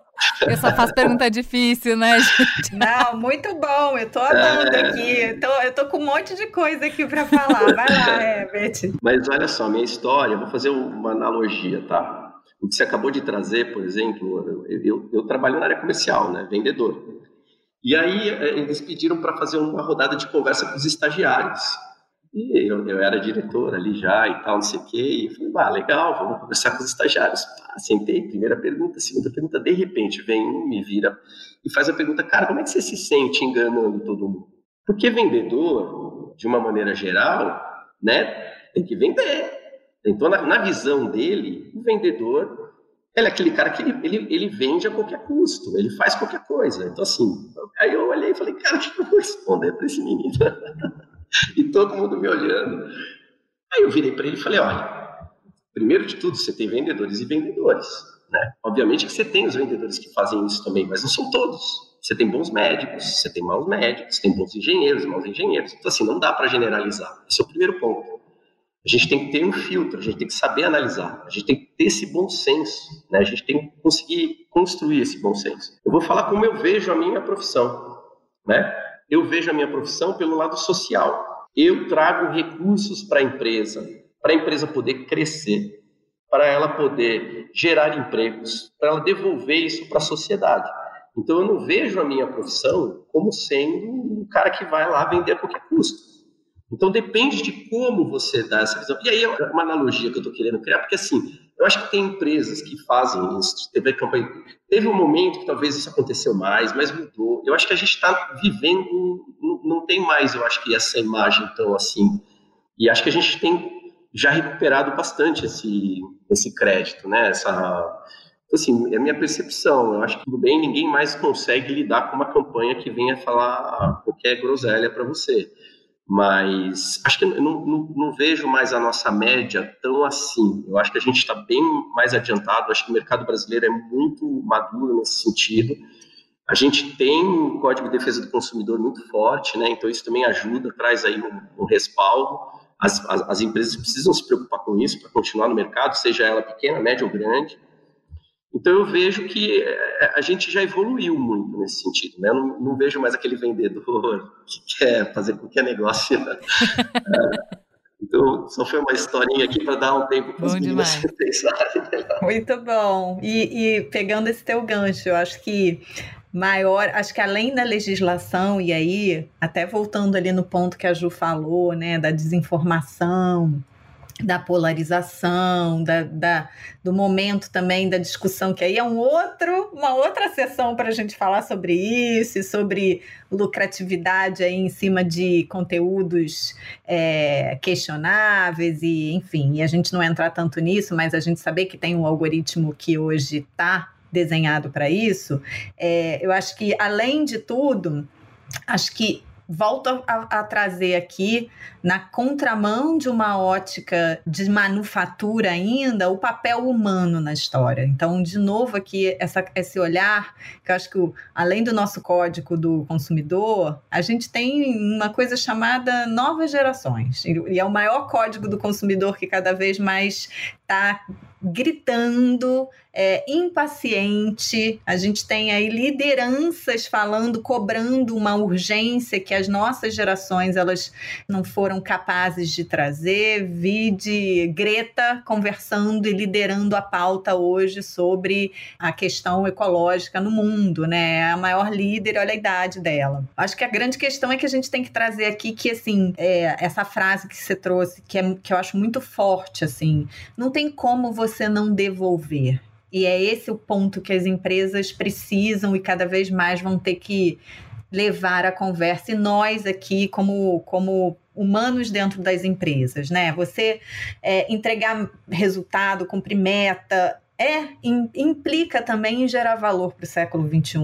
Speaker 1: Eu só faço pergunta difícil, né, gente?
Speaker 4: Não, muito bom. Eu tô amando é... aqui. Eu tô, eu tô com um monte de coisa aqui para falar. Vai lá, Herbert.
Speaker 2: Mas olha só, minha história, vou fazer uma analogia, tá? O que você acabou de trazer, por exemplo, eu, eu, eu trabalho na área comercial, né, vendedor. E aí eh, eles pediram para fazer uma rodada de conversa com os estagiários. E eu, eu, era diretor ali já e tal, não sei o quê. E eu falei, ah, legal, vamos conversar com os estagiários. Pá, sentei, primeira pergunta, segunda pergunta, de repente vem um, me vira e faz a pergunta, cara, como é que você se sente enganando todo mundo? Porque vendedor, de uma maneira geral, né, tem que vender. Então, na, na visão dele, o vendedor ele é aquele cara que ele, ele, ele vende a qualquer custo, ele faz qualquer coisa. Então, assim, aí eu olhei e falei, cara, o que eu vou responder para esse menino? e todo mundo me olhando. Aí eu virei para ele e falei, olha, primeiro de tudo, você tem vendedores e vendedores. Né? Obviamente que você tem os vendedores que fazem isso também, mas não são todos. Você tem bons médicos, você tem maus médicos, tem bons engenheiros, maus engenheiros. Então, assim, não dá para generalizar. Esse é o primeiro ponto. A gente tem que ter um filtro, a gente tem que saber analisar, a gente tem que ter esse bom senso, né? a gente tem que conseguir construir esse bom senso. Eu vou falar como eu vejo a minha profissão. Né? Eu vejo a minha profissão pelo lado social. Eu trago recursos para a empresa, para a empresa poder crescer, para ela poder gerar empregos, para ela devolver isso para a sociedade. Então eu não vejo a minha profissão como sendo um cara que vai lá vender a qualquer custo. Então depende de como você dá essa visão. E aí é uma analogia que eu estou querendo criar, porque assim, eu acho que tem empresas que fazem isso. Teve, campanha, teve um momento que talvez isso aconteceu mais, mas mudou. Eu acho que a gente está vivendo, não, tem mais, eu acho que essa imagem tão assim. E acho que a gente tem já recuperado bastante esse, esse crédito, né? Essa, assim, é a minha percepção. Eu acho que tudo bem, ninguém mais consegue lidar com uma campanha que venha falar qualquer groselha para você mas acho que não, não, não, vejo mais a nossa média tão assim. Eu acho que a gente está bem mais adiantado, acho que o mercado brasileiro é muito maduro nesse sentido. A gente tem um código de defesa do consumidor muito forte, né? então isso também ajuda, traz aí um, um respaldo. As, as, as empresas precisam se preocupar com isso para continuar no mercado, seja ela pequena, média ou grande. Então eu vejo que é, a gente já evoluiu muito nesse sentido, né? Eu não, não vejo mais aquele vendedor que quer fazer qualquer negócio. Né? é, então, só foi uma historinha aqui para dar um tempo para os meninos pensarem.
Speaker 4: Muito bom. E, e pegando esse teu gancho, eu acho que maior, acho que além da legislação, e aí, até voltando ali no ponto que a Ju falou, né, da desinformação, da polarização, da, da, do momento também da discussão, que aí é um outro, uma outra sessão para a gente falar sobre isso e sobre lucratividade aí em cima de conteúdos é, questionáveis e enfim, e a gente não entrar tanto nisso, mas a gente saber que tem um algoritmo que hoje está desenhado para isso, é, eu acho que além de tudo, acho que volto a, a, trazer aqui, na contramão de uma ótica de manufatura ainda, o papel humano na história. Então, de novo, aqui, essa, esse olhar, que eu acho que além do nosso código do consumidor, a gente tem uma coisa chamada novas gerações. E é o maior código do consumidor que cada vez mais está gritando, é, impaciente. A gente tem aí lideranças falando, cobrando uma urgência que as nossas gerações elas não foram capazes de trazer. Vide Greta conversando e liderando a pauta hoje sobre a questão ecológica no mundo, né? É a maior líder, olha a idade dela. Acho que a grande questão é que a gente tem que trazer aqui que assim é, essa frase que você trouxe que é que eu acho muito forte assim, não tem como você não devolver. E é esse o ponto que as empresas precisam e cada vez mais vão ter que levar a conversa. E nós aqui, como, como humanos dentro das empresas, né? Você é, entregar resultado, cumprir meta, é implica também em gerar valor para o século XXI,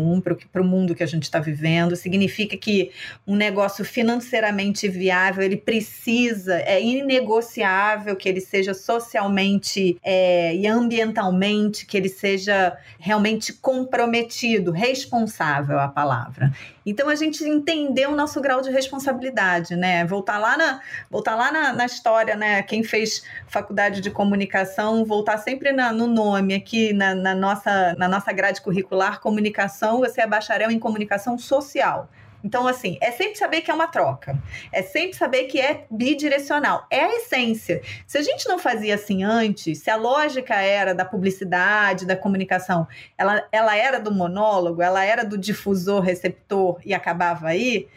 Speaker 4: para o mundo que a gente está vivendo. Significa que um negócio financeiramente viável ele precisa, é inegociável que ele seja socialmente é, e ambientalmente, que ele seja realmente comprometido, responsável a palavra. Então a gente entendeu o nosso grau de responsabilidade, né? Voltar lá na, voltar lá na, na história, né? Quem fez faculdade de comunicação, voltar sempre na, no nome aqui na, na, nossa, na nossa grade curricular, comunicação, você é bacharel em comunicação social. Então, assim, é sempre saber que é uma troca. É sempre saber que é bidirecional. É a essência. Se a gente não fazia assim antes, se a lógica era da publicidade, da comunicação, ela, ela era do monólogo, ela era do difusor, receptor e acabava aí,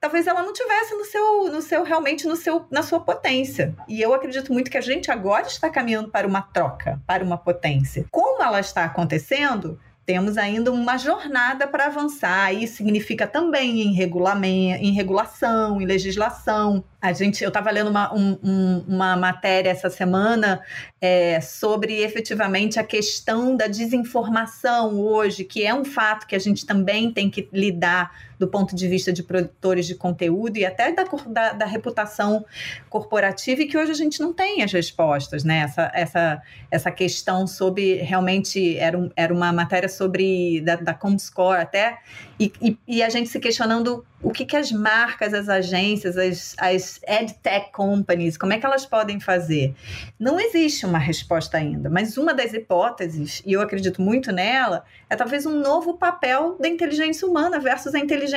Speaker 4: talvez ela não tivesse no seu, no seu realmente no seu, na sua potência. E eu acredito muito que a gente agora está caminhando para uma troca, para uma potência. Como ela está acontecendo? temos ainda uma jornada para avançar. Isso significa também em em regulação, em legislação. A gente, eu estava lendo uma, um, um, uma matéria essa semana é, sobre efetivamente a questão da desinformação hoje, que é um fato que a gente também tem que lidar do ponto de vista de produtores de conteúdo e até da, da, da, reputação corporativa, e que hoje a gente não tem as respostas, né? Essa, essa, essa questão sobre realmente era, um, era uma matéria sobre da, da Comscore até, e, e, e, a gente se questionando o que, que as marcas, as agências, as, as edtech companies, como é que elas podem fazer? Não existe uma resposta ainda, mas uma das hipóteses, e eu acredito muito nela, é talvez um novo papel da inteligência humana versus a inteligência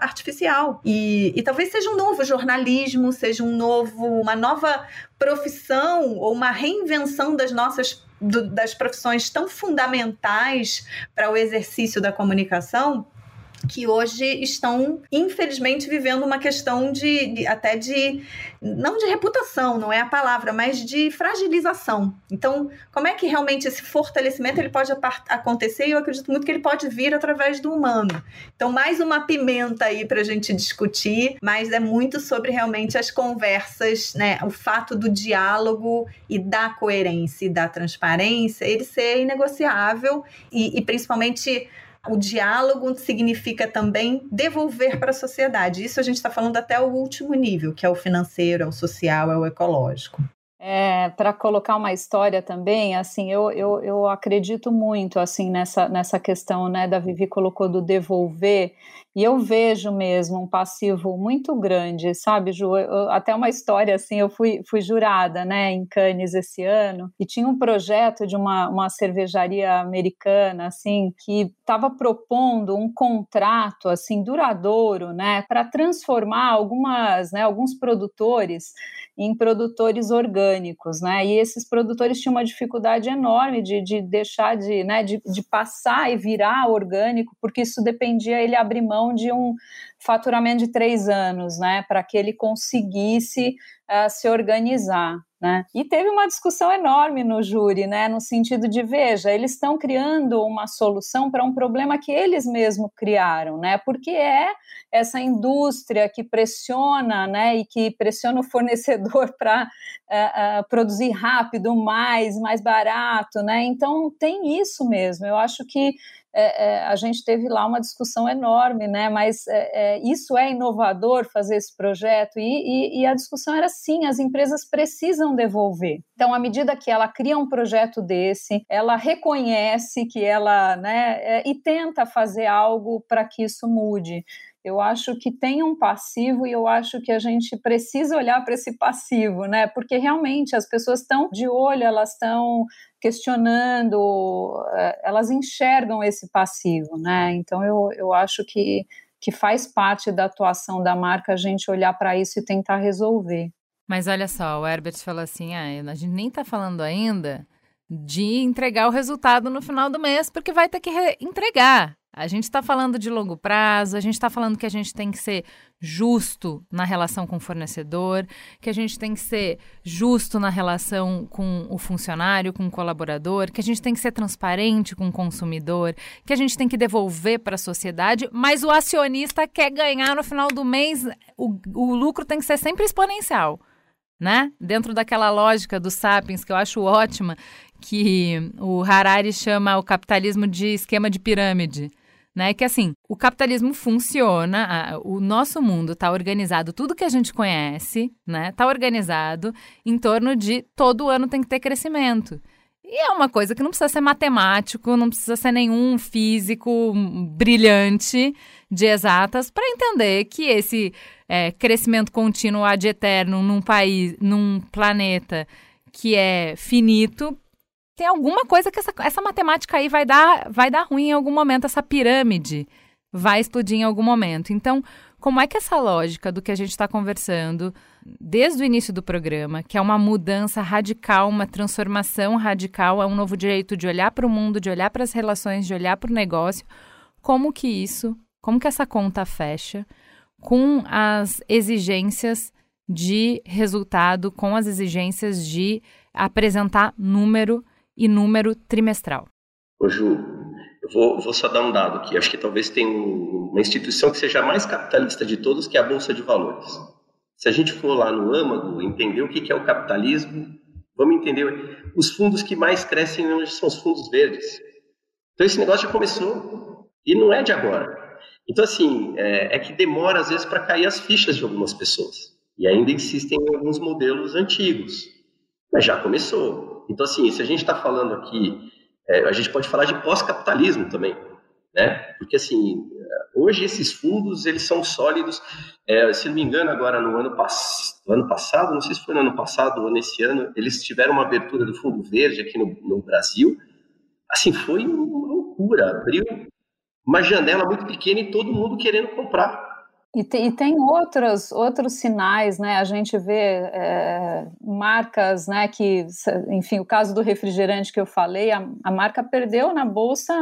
Speaker 4: artificial. E, e talvez seja um novo jornalismo, seja um novo, uma nova profissão ou uma reinvenção das nossas do, das profissões tão fundamentais para o exercício da comunicação que hoje estão, infelizmente, vivendo uma questão de, de, até de não de reputação, não é a palavra, mas de fragilização. Então, como é que realmente esse fortalecimento ele pode acontecer? E eu acredito muito que ele pode vir através do humano. Então, mais uma pimenta aí para a gente discutir, mas é muito sobre realmente as conversas, né? O fato do diálogo e da coerência e da transparência, ele ser inegociável e, e principalmente o diálogo significa também devolver para a sociedade. Isso a gente está falando até o último nível, que é o financeiro, é o social, é o ecológico.
Speaker 3: É, para colocar uma história também, assim, eu, eu, eu acredito muito assim nessa, nessa questão, né, da Vivi colocou do devolver, e eu vejo mesmo um passivo muito grande, sabe, Ju? Eu, até uma história assim, eu fui, fui jurada, né, em Cannes esse ano, e tinha um projeto de uma, uma cervejaria americana, assim, que estava propondo um contrato, assim, duradouro, né, para transformar algumas, né, alguns produtores em produtores orgânicos, né, e esses produtores tinham uma dificuldade enorme de, de deixar de, né, de, de passar e virar orgânico, porque isso dependia ele abrir mão de um faturamento de três anos, né, para que ele conseguisse uh, se organizar. Né? E teve uma discussão enorme no júri, né, no sentido de, veja, eles estão criando uma solução para um problema que eles mesmos criaram, né, porque é essa indústria que pressiona, né, e que pressiona o fornecedor para uh, uh, produzir rápido, mais, mais barato, né, então tem isso mesmo, eu acho que é, é, a gente teve lá uma discussão enorme, né? Mas é, é isso é inovador fazer esse projeto e, e, e, a discussão era sim, as empresas precisam devolver. Então, à medida que ela cria um projeto desse, ela reconhece que ela, né? É, e tenta fazer algo para que isso mude. Eu acho que tem um passivo e eu acho que a gente precisa olhar para esse passivo, né? Porque realmente as pessoas estão de olho, elas estão questionando, é, elas enxergam esse passivo, né? Então eu, eu acho que, que faz parte da atuação da marca a gente olhar para isso e tentar resolver.
Speaker 1: Mas olha só, o Herbert falou assim: ah, a gente nem está falando ainda de entregar o resultado no final do mês, porque vai ter que entregar. A gente está falando de longo prazo, a gente está falando que a gente tem que ser justo na relação com o fornecedor, que a gente tem que ser justo na relação com o funcionário, com o colaborador, que a gente tem que ser transparente com o consumidor, que a gente tem que devolver para a sociedade, mas o acionista quer ganhar no final do mês, o, o lucro tem que ser sempre exponencial. Né? Dentro daquela lógica do Sapiens, que eu acho ótima, que o Harari chama o capitalismo de esquema de pirâmide né? Que assim, o capitalismo funciona, a, o nosso mundo está organizado, tudo que a gente conhece, né? Está organizado em torno de todo ano tem que ter crescimento. E é uma coisa que não precisa ser matemático, não precisa ser nenhum físico brilhante de exatas para entender que esse é, crescimento contínuo ad eterno num país, num planeta que é finito, tem alguma coisa que essa, essa matemática aí vai dar, vai dar ruim em algum momento, essa pirâmide vai explodir em algum momento. Então, como é que essa lógica do que a gente está conversando desde o início do programa, que é uma mudança radical, uma transformação radical, é um novo direito de olhar para o mundo, de olhar para as relações, de olhar para o negócio, como que isso, como que essa conta fecha com as exigências de resultado, com as exigências de apresentar número e número trimestral.
Speaker 2: Ô Ju, eu vou, vou só dar um dado aqui. Acho que talvez tenha uma instituição que seja a mais capitalista de todos, que é a Bolsa de Valores. Se a gente for lá no âmago, entender o que é o capitalismo, vamos entender os fundos que mais crescem hoje são os fundos verdes. Então esse negócio já começou e não é de agora. Então assim, é, é que demora às vezes para cair as fichas de algumas pessoas. E ainda existem alguns modelos antigos, mas já começou. Então, assim, se a gente está falando aqui é, a gente pode falar de pós-capitalismo também, né? Porque assim, hoje esses fundos eles são sólidos. É, se não me engano, agora no ano, pass no ano passado, não sei se foi no ano passado ou nesse ano, eles tiveram uma abertura do Fundo Verde aqui no, no Brasil. Assim, foi uma loucura. Abriu uma janela muito pequena e todo mundo querendo comprar.
Speaker 3: E tem, e tem outros, outros sinais, né? A gente vê é, marcas, né? Que, enfim, o caso do refrigerante que eu falei, a, a marca perdeu na bolsa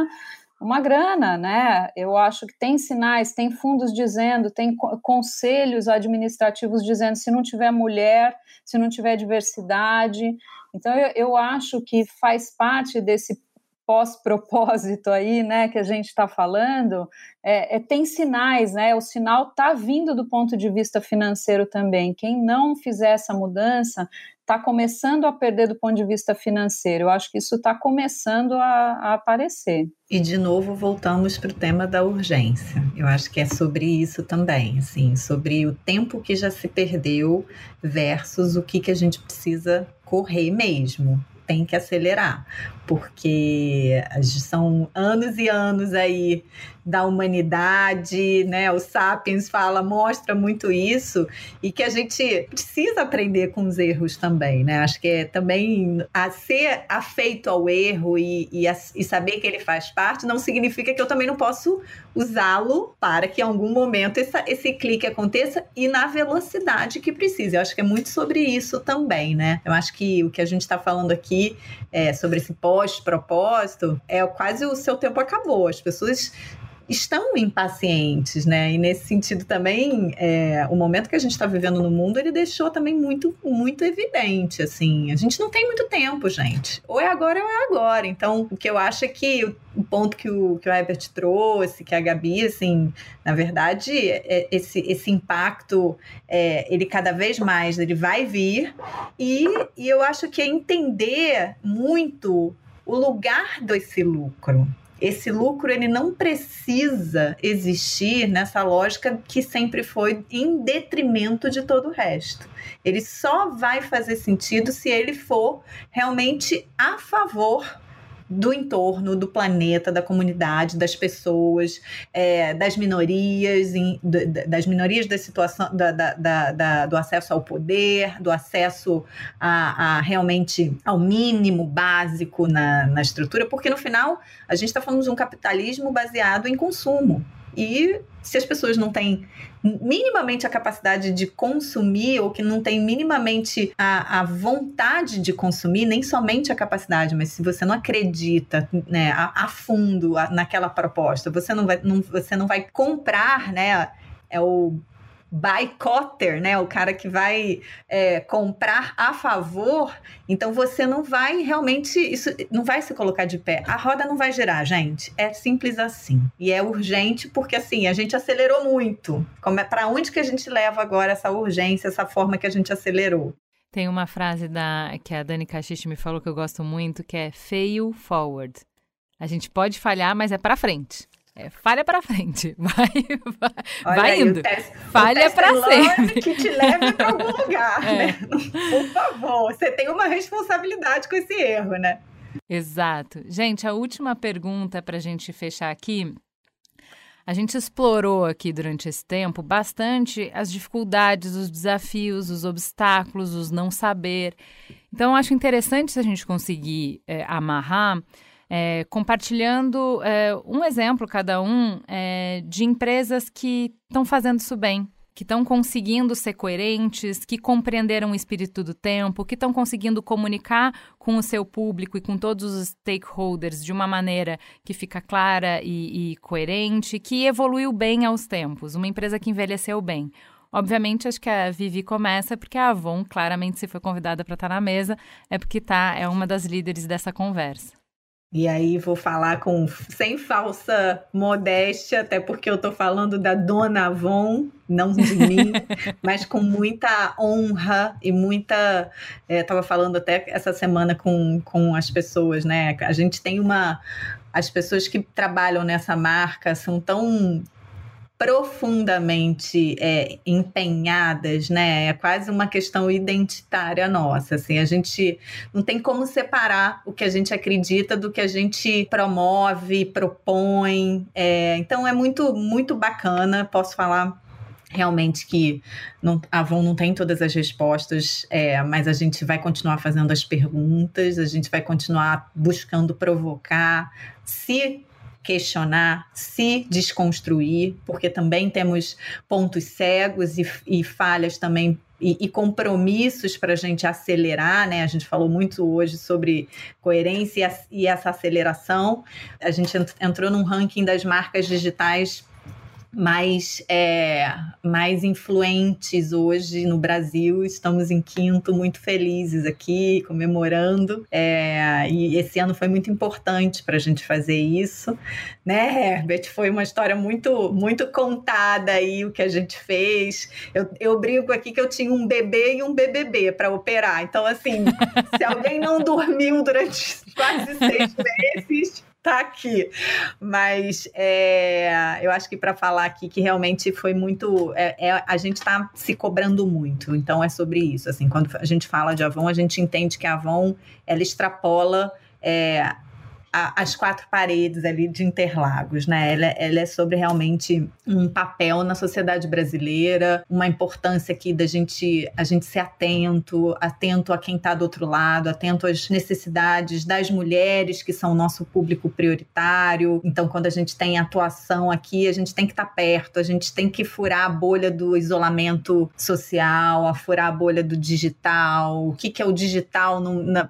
Speaker 3: uma grana, né? Eu acho que tem sinais, tem fundos dizendo, tem conselhos administrativos dizendo se não tiver mulher, se não tiver diversidade. Então, eu, eu acho que faz parte desse pós-propósito aí, né, que a gente está falando, é, é, tem sinais, né? O sinal está vindo do ponto de vista financeiro também. Quem não fizer essa mudança está começando a perder do ponto de vista financeiro. Eu acho que isso está começando a, a, aparecer.
Speaker 4: E de novo voltamos para o tema da urgência. Eu acho que é sobre isso também, assim, sobre o tempo que já se perdeu versus o que, que a gente precisa correr mesmo tem que acelerar, porque são anos e anos aí da humanidade, né? O Sapiens fala, mostra muito isso, e que a gente precisa aprender com os erros também, né? Acho que é também a ser afeito ao erro e, e, a, e saber que ele faz parte não significa que eu também não posso usá-lo para que em algum momento essa, esse clique aconteça e na velocidade que precisa. Eu acho que é muito sobre isso também, né? Eu acho que o que a gente está falando aqui é, sobre esse pós-propósito é quase o seu tempo acabou. As pessoas estão impacientes, né? E nesse sentido também, é, o momento que a gente está vivendo no mundo, ele deixou também muito, muito evidente, assim. A gente não tem muito tempo, gente. Ou é agora ou é agora. Então, o que eu acho é que o, ponto que o, que o Herbert trouxe, que a Gabi, assim, na verdade, é, esse, esse impacto, é, ele cada vez mais, ele vai vir. E, e eu acho que é entender muito o lugar desse lucro esse lucro ele não precisa existir nessa lógica que sempre foi em detrimento de todo o resto. Ele só vai fazer sentido se ele for realmente a favor do entorno, do planeta, da comunidade, das pessoas, é, das minorias, em, das minorias da situação, da, da, da, do acesso ao poder, do acesso a, a, realmente ao mínimo básico na, na estrutura, porque no final a gente está falando de um capitalismo baseado em consumo. E se as pessoas não têm minimamente a capacidade de consumir ou que não têm minimamente a, a vontade de consumir, nem somente a capacidade, mas se você não acredita né, a, a fundo a, naquela proposta, você não vai, não, você não vai comprar, né? É o boycotter, né? O cara que vai é, comprar a favor, então você não vai realmente, isso não vai se colocar de pé. A roda não vai girar, gente. É simples assim. E é urgente porque assim, a gente acelerou muito. Como é para onde que a gente leva agora essa urgência, essa forma que a gente acelerou?
Speaker 1: Tem uma frase da que a Dani Caxixe me falou que eu gosto muito, que é fail forward. A gente pode falhar, mas é para frente. É, falha para frente. Vai, vai, vai
Speaker 4: aí,
Speaker 1: indo.
Speaker 4: Teste,
Speaker 1: falha para sempre.
Speaker 4: que te leve para algum lugar, é. né? Por favor, você tem uma responsabilidade com esse erro, né?
Speaker 1: Exato. Gente, a última pergunta para a gente fechar aqui. A gente explorou aqui durante esse tempo bastante as dificuldades, os desafios, os obstáculos, os não saber. Então, eu acho interessante se a gente conseguir é, amarrar é, compartilhando é, um exemplo, cada um, é, de empresas que estão fazendo isso bem, que estão conseguindo ser coerentes, que compreenderam o espírito do tempo, que estão conseguindo comunicar com o seu público e com todos os stakeholders de uma maneira que fica clara e, e coerente, que evoluiu bem aos tempos, uma empresa que envelheceu bem. Obviamente, acho que a Vivi começa porque a Avon, claramente, se foi convidada para estar tá na mesa, é porque tá, é uma das líderes dessa conversa.
Speaker 4: E aí vou falar com sem falsa modéstia, até porque eu estou falando da Dona Avon, não de mim, mas com muita honra e muita. Estava é, falando até essa semana com, com as pessoas, né? A gente tem uma. As pessoas que trabalham nessa marca são tão profundamente é, empenhadas, né? É quase uma questão identitária nossa. Assim, a gente não tem como separar o que a gente acredita do que a gente promove, propõe. É, então é muito, muito bacana. Posso falar realmente que não, a Avon não tem todas as respostas, é, mas a gente vai continuar fazendo as perguntas, a gente vai continuar buscando provocar, se questionar, se desconstruir, porque também temos pontos cegos e, e falhas também e, e, compromissos para a gente acelerar, né? A gente falou muito hoje sobre coerência e, e essa aceleração. A gente entrou num ranking das marcas digitais mais, é, mais influentes hoje no Brasil. Estamos em quinto, muito felizes aqui, comemorando. É, e esse ano foi muito importante para a gente fazer isso, né, Herbert? Foi uma história muito, muito contada aí o que a gente fez. Eu, eu brigo aqui que eu tinha um bebê e um BBB para operar. Então, assim, se alguém não dormiu durante quase seis meses, tá aqui. Mas é, eu acho que para falar aqui que realmente foi muito. É, é, a gente está se cobrando muito. Então é sobre isso. Assim, quando a gente fala de Avon, a gente entende que a Avon ela extrapola. É, a, as quatro paredes ali de Interlagos, né? Ela, ela, é sobre realmente um papel na sociedade brasileira, uma importância aqui da gente a gente ser atento, atento a quem está do outro lado, atento às necessidades das mulheres que são o nosso público prioritário. Então, quando a gente tem atuação aqui, a gente tem que estar tá perto, a gente tem que furar a bolha do isolamento social, a furar a bolha do digital. O que, que é o digital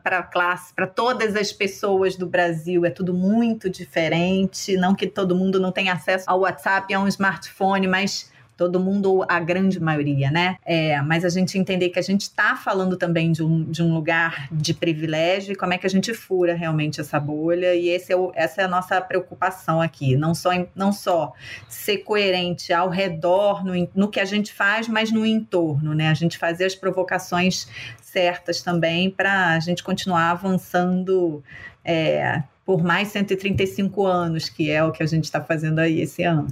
Speaker 4: para classe, para todas as pessoas do Brasil? Brasil é tudo muito diferente. Não que todo mundo não tenha acesso ao WhatsApp, a um smartphone, mas todo mundo, a grande maioria, né? É, mas a gente entender que a gente está falando também de um, de um lugar de privilégio e como é que a gente fura realmente essa bolha, e esse é o, essa é a nossa preocupação aqui. Não só, não só ser coerente ao redor, no, no que a gente faz, mas no entorno, né? A gente fazer as provocações certas também para a gente continuar avançando. É, por mais 135 anos, que é o que a gente está fazendo aí esse ano.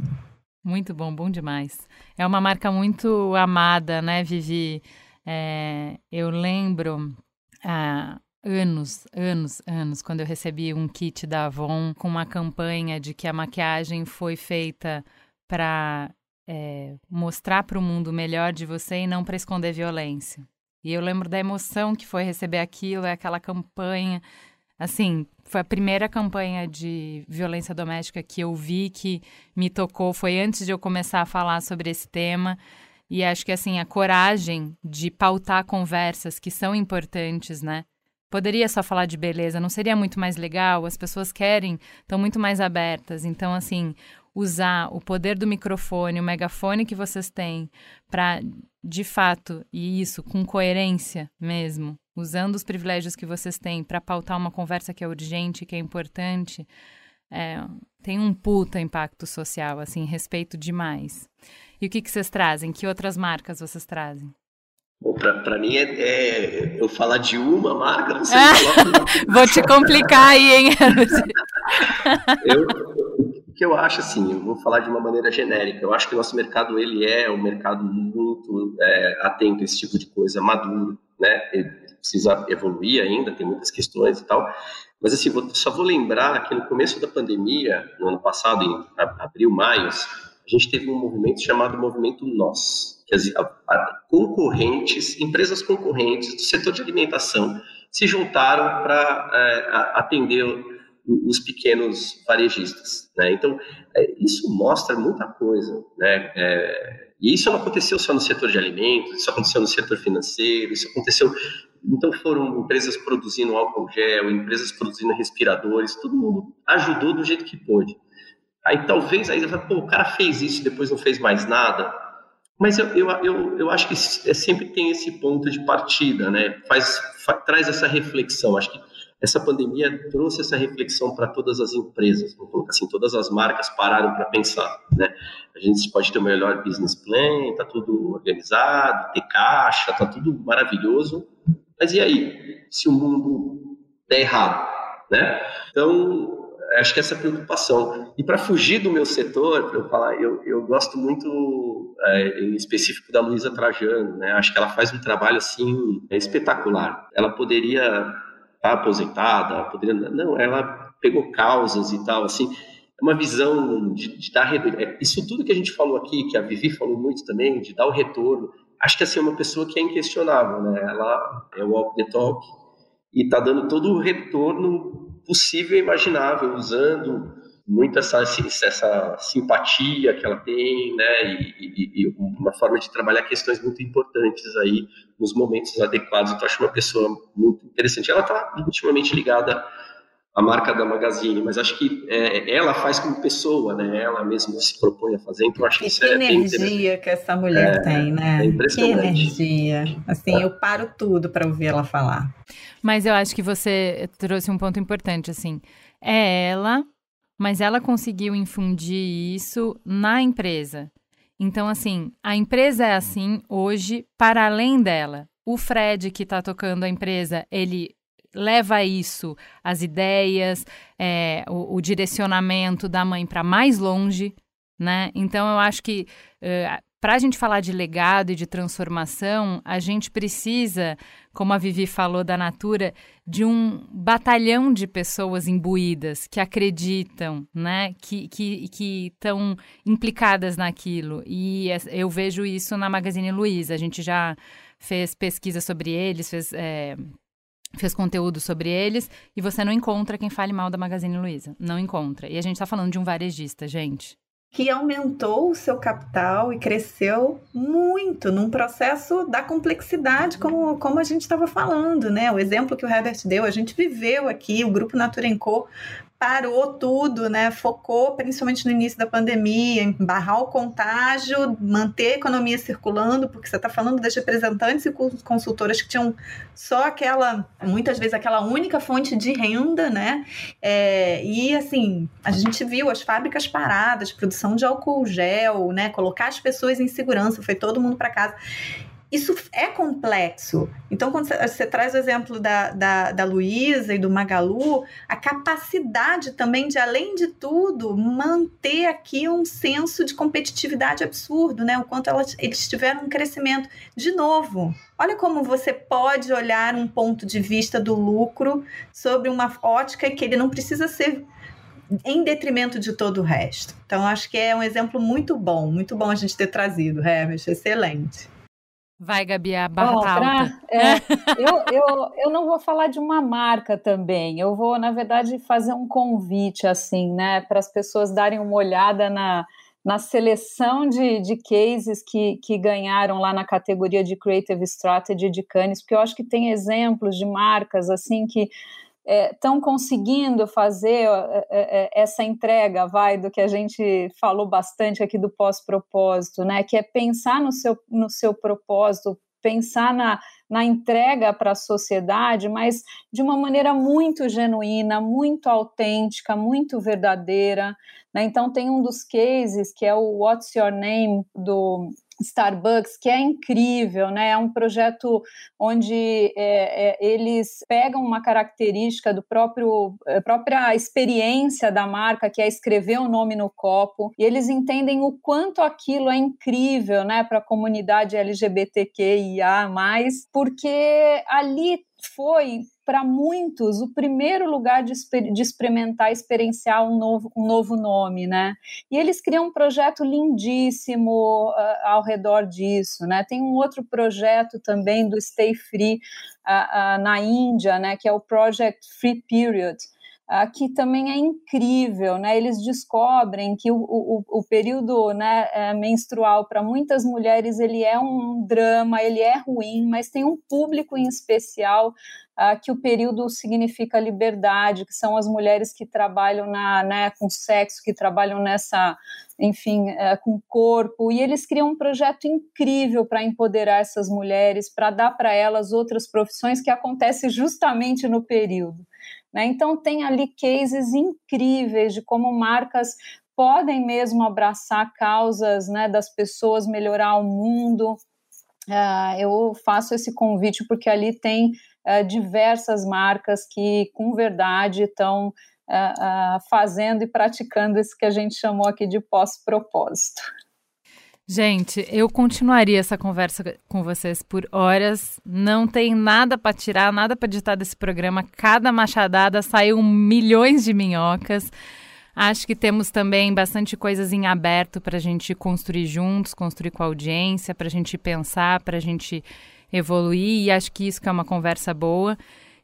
Speaker 1: Muito bom, bom demais. É uma marca muito amada, né, Vivi? É, eu lembro há anos, anos, anos, quando eu recebi um kit da Avon com uma campanha de que a maquiagem foi feita para é, mostrar para o mundo o melhor de você e não para esconder violência. E eu lembro da emoção que foi receber aquilo, é aquela campanha Assim, foi a primeira campanha de violência doméstica que eu vi que me tocou, foi antes de eu começar a falar sobre esse tema. E acho que assim, a coragem de pautar conversas que são importantes, né? Poderia só falar de beleza, não seria muito mais legal? As pessoas querem, estão muito mais abertas. Então, assim, usar o poder do microfone, o megafone que vocês têm, para, de fato, e isso com coerência mesmo, usando os privilégios que vocês têm para pautar uma conversa que é urgente, que é importante, é, tem um puta impacto social, assim, respeito demais. E o que, que vocês trazem? Que outras marcas vocês trazem?
Speaker 2: Para mim é, é, eu falar de uma marca, não sei.
Speaker 1: Vou te complicar aí, hein?
Speaker 2: eu, que eu acho assim, eu vou falar de uma maneira genérica. Eu acho que o nosso mercado ele é um mercado muito é, atento a esse tipo de coisa, maduro, né? precisa evoluir ainda, tem muitas questões e tal. Mas assim, vou, só vou lembrar que no começo da pandemia, no ano passado, em abril, maio, a gente teve um movimento chamado Movimento Nós, que as concorrentes, empresas concorrentes do setor de alimentação se juntaram para é, atender os pequenos varejistas. Né? Então, é, isso mostra muita coisa. Né? É, e isso não aconteceu só no setor de alimentos, isso aconteceu no setor financeiro, isso aconteceu então foram empresas produzindo álcool gel, empresas produzindo respiradores, todo mundo ajudou do jeito que pôde. Aí talvez aí vai, pô, o cara fez isso depois não fez mais nada. Mas eu, eu, eu, eu acho que é, sempre tem esse ponto de partida, né? Faz, faz, traz essa reflexão. Acho que essa pandemia trouxe essa reflexão para todas as empresas. Vamos colocar assim, todas as marcas pararam para pensar, né? A gente pode ter o melhor business plan, tá tudo organizado, ter caixa, tá tudo maravilhoso, mas e aí, se o mundo der errado? Né? Então, acho que essa preocupação. E para fugir do meu setor, eu falar, eu, eu gosto muito, é, em específico, da Luísa Trajano, né? Acho que ela faz um trabalho, assim, espetacular. Ela poderia estar tá aposentada, poderia... Não, ela pegou causas e tal, assim é uma visão de, de dar é, isso tudo que a gente falou aqui, que a Vivi falou muito também, de dar o retorno. Acho que assim é uma pessoa que é inquestionável, né? Ela é o walk the talk e está dando todo o retorno possível e imaginável, usando muito essa, essa simpatia que ela tem, né, e, e, e, uma forma de trabalhar questões muito importantes aí nos momentos adequados. Então, acho uma pessoa muito interessante. Ela está intimamente ligada à marca da Magazine, mas acho que é, ela faz como pessoa, né, ela mesma se propõe a fazer, então acho que, isso
Speaker 4: que
Speaker 2: é
Speaker 4: energia que essa mulher é, tem, né?
Speaker 2: É impressionante.
Speaker 4: Que energia. Assim, eu paro tudo para ouvir ela falar.
Speaker 1: Mas eu acho que você trouxe um ponto importante, assim. É ela, mas ela conseguiu infundir isso na empresa. Então, assim, a empresa é assim hoje, para além dela. O Fred, que está tocando a empresa, ele leva isso, as ideias, é, o, o, direcionamento da mãe para mais longe, né? Então, eu acho que uh, para a gente falar de legado e de transformação, a gente precisa, como a Vivi falou da Natura, de um batalhão de pessoas imbuídas que acreditam, né, que que estão implicadas naquilo. E eu vejo isso na Magazine Luiza. A gente já fez pesquisa sobre eles, fez é, fez conteúdo sobre eles e você não encontra quem fale mal da Magazine Luiza. Não encontra. E a gente está falando de um varejista, gente
Speaker 4: que aumentou o seu capital e cresceu muito num processo da complexidade, como, como a gente estava falando, né? O exemplo que o Herbert deu, a gente viveu aqui, o Grupo Natura Co parou tudo, né? Focou principalmente no início da pandemia em barrar o contágio, manter a economia circulando, porque você está falando das representantes e consultoras que tinham só aquela, muitas vezes aquela única fonte de renda, né? É, e assim, a gente viu as fábricas paradas, produção de álcool gel, né? Colocar as pessoas em segurança, foi todo mundo para casa isso é complexo. Então, quando você, traz o exemplo da, da, da Luísa e do Magalu, a capacidade também de, além de tudo, manter aqui um senso de competitividade absurdo, né? O quanto elas, eles tiveram um crescimento. De novo, olha como você pode olhar um ponto de vista do lucro sobre uma ótica que ele não precisa ser em detrimento de todo o resto. Então, acho que é um exemplo muito bom, muito bom a gente ter trazido, Herbert, excelente.
Speaker 1: Vai, Gabi, a barra oh, tá pra,
Speaker 3: é, eu, eu, eu não vou falar de uma marca também, eu vou, na verdade, fazer um convite, assim, né, para as pessoas darem uma olhada na, na seleção de, de cases que, que ganharam lá na categoria de Creative Strategy de Cannes, porque eu acho que tem exemplos de marcas, assim, que estão é, conseguindo fazer é, é, essa entrega, vai, do que a gente falou bastante aqui do pós-propósito, né? Que é pensar no seu, no seu propósito, pensar na, na entrega para a sociedade, mas de uma maneira muito genuína, muito autêntica, muito verdadeira. Né? Então, tem um dos cases que é o What's Your Name do Starbucks, que é incrível, né? É um projeto onde é, é, eles pegam uma característica do próprio é, própria experiência da marca, que é escrever o nome no copo, e eles entendem o quanto aquilo é incrível, né, para a comunidade LGBTQIA+, porque ali foi para muitos o primeiro lugar de, de, experimentar, experienciar um novo, um novo nome, né? E eles criam um projeto lindíssimo uh, ao redor disso, né? Tem um outro projeto também do Stay Free uh, uh, na Índia, né? Que é o Project Free Period, uh, que também é incrível, né? Eles descobrem que o, o, o período né, é, menstrual para muitas mulheres ele é um drama, ele é ruim, mas tem um público em especial uh, que o período significa liberdade, que são as mulheres que trabalham na, né, com sexo, que trabalham nessa, enfim, uh, com corpo, e eles criam um projeto incrível para empoderar essas mulheres, para dar para elas outras profissões que acontecem justamente no período. Né? Então, tem ali cases incríveis de como marcas podem mesmo abraçar causas né, das pessoas, melhorar o mundo. Uh, eu faço esse convite porque ali tem uh, diversas marcas que, com verdade, estão uh, uh, fazendo e praticando isso que a gente chamou aqui de pós-propósito.
Speaker 1: Gente, eu continuaria essa conversa com vocês por horas. Não tem nada para tirar, nada para editar desse programa. Cada machadada saiu milhões de minhocas. Acho que temos também bastante coisas em aberto para a gente construir juntos, construir com a audiência, para a gente pensar, para a gente evoluir. E acho que isso que é uma conversa boa.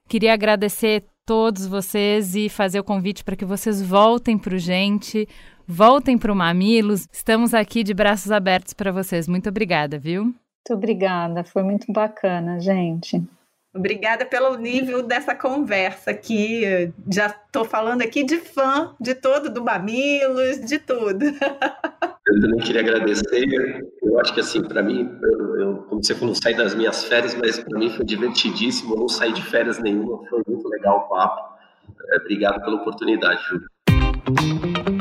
Speaker 1: Queria agradecer todos vocês e fazer o convite para que vocês voltem para o Gente, voltem para o Mamilos. Estamos aqui de braços abertos para vocês. Muito obrigada, viu?
Speaker 3: Muito obrigada, foi muito bacana, gente.
Speaker 4: Obrigada pelo nível dessa conversa aqui. Já estou falando aqui de fã de todo, do Mamilos, de tudo.
Speaker 2: Eu também queria agradecer. Eu acho que, assim, para mim, eu, eu, como você falou, saí das minhas férias, mas para mim foi divertidíssimo. Eu não saí de férias nenhuma, foi muito legal o papo. É, obrigado pela oportunidade, Ju.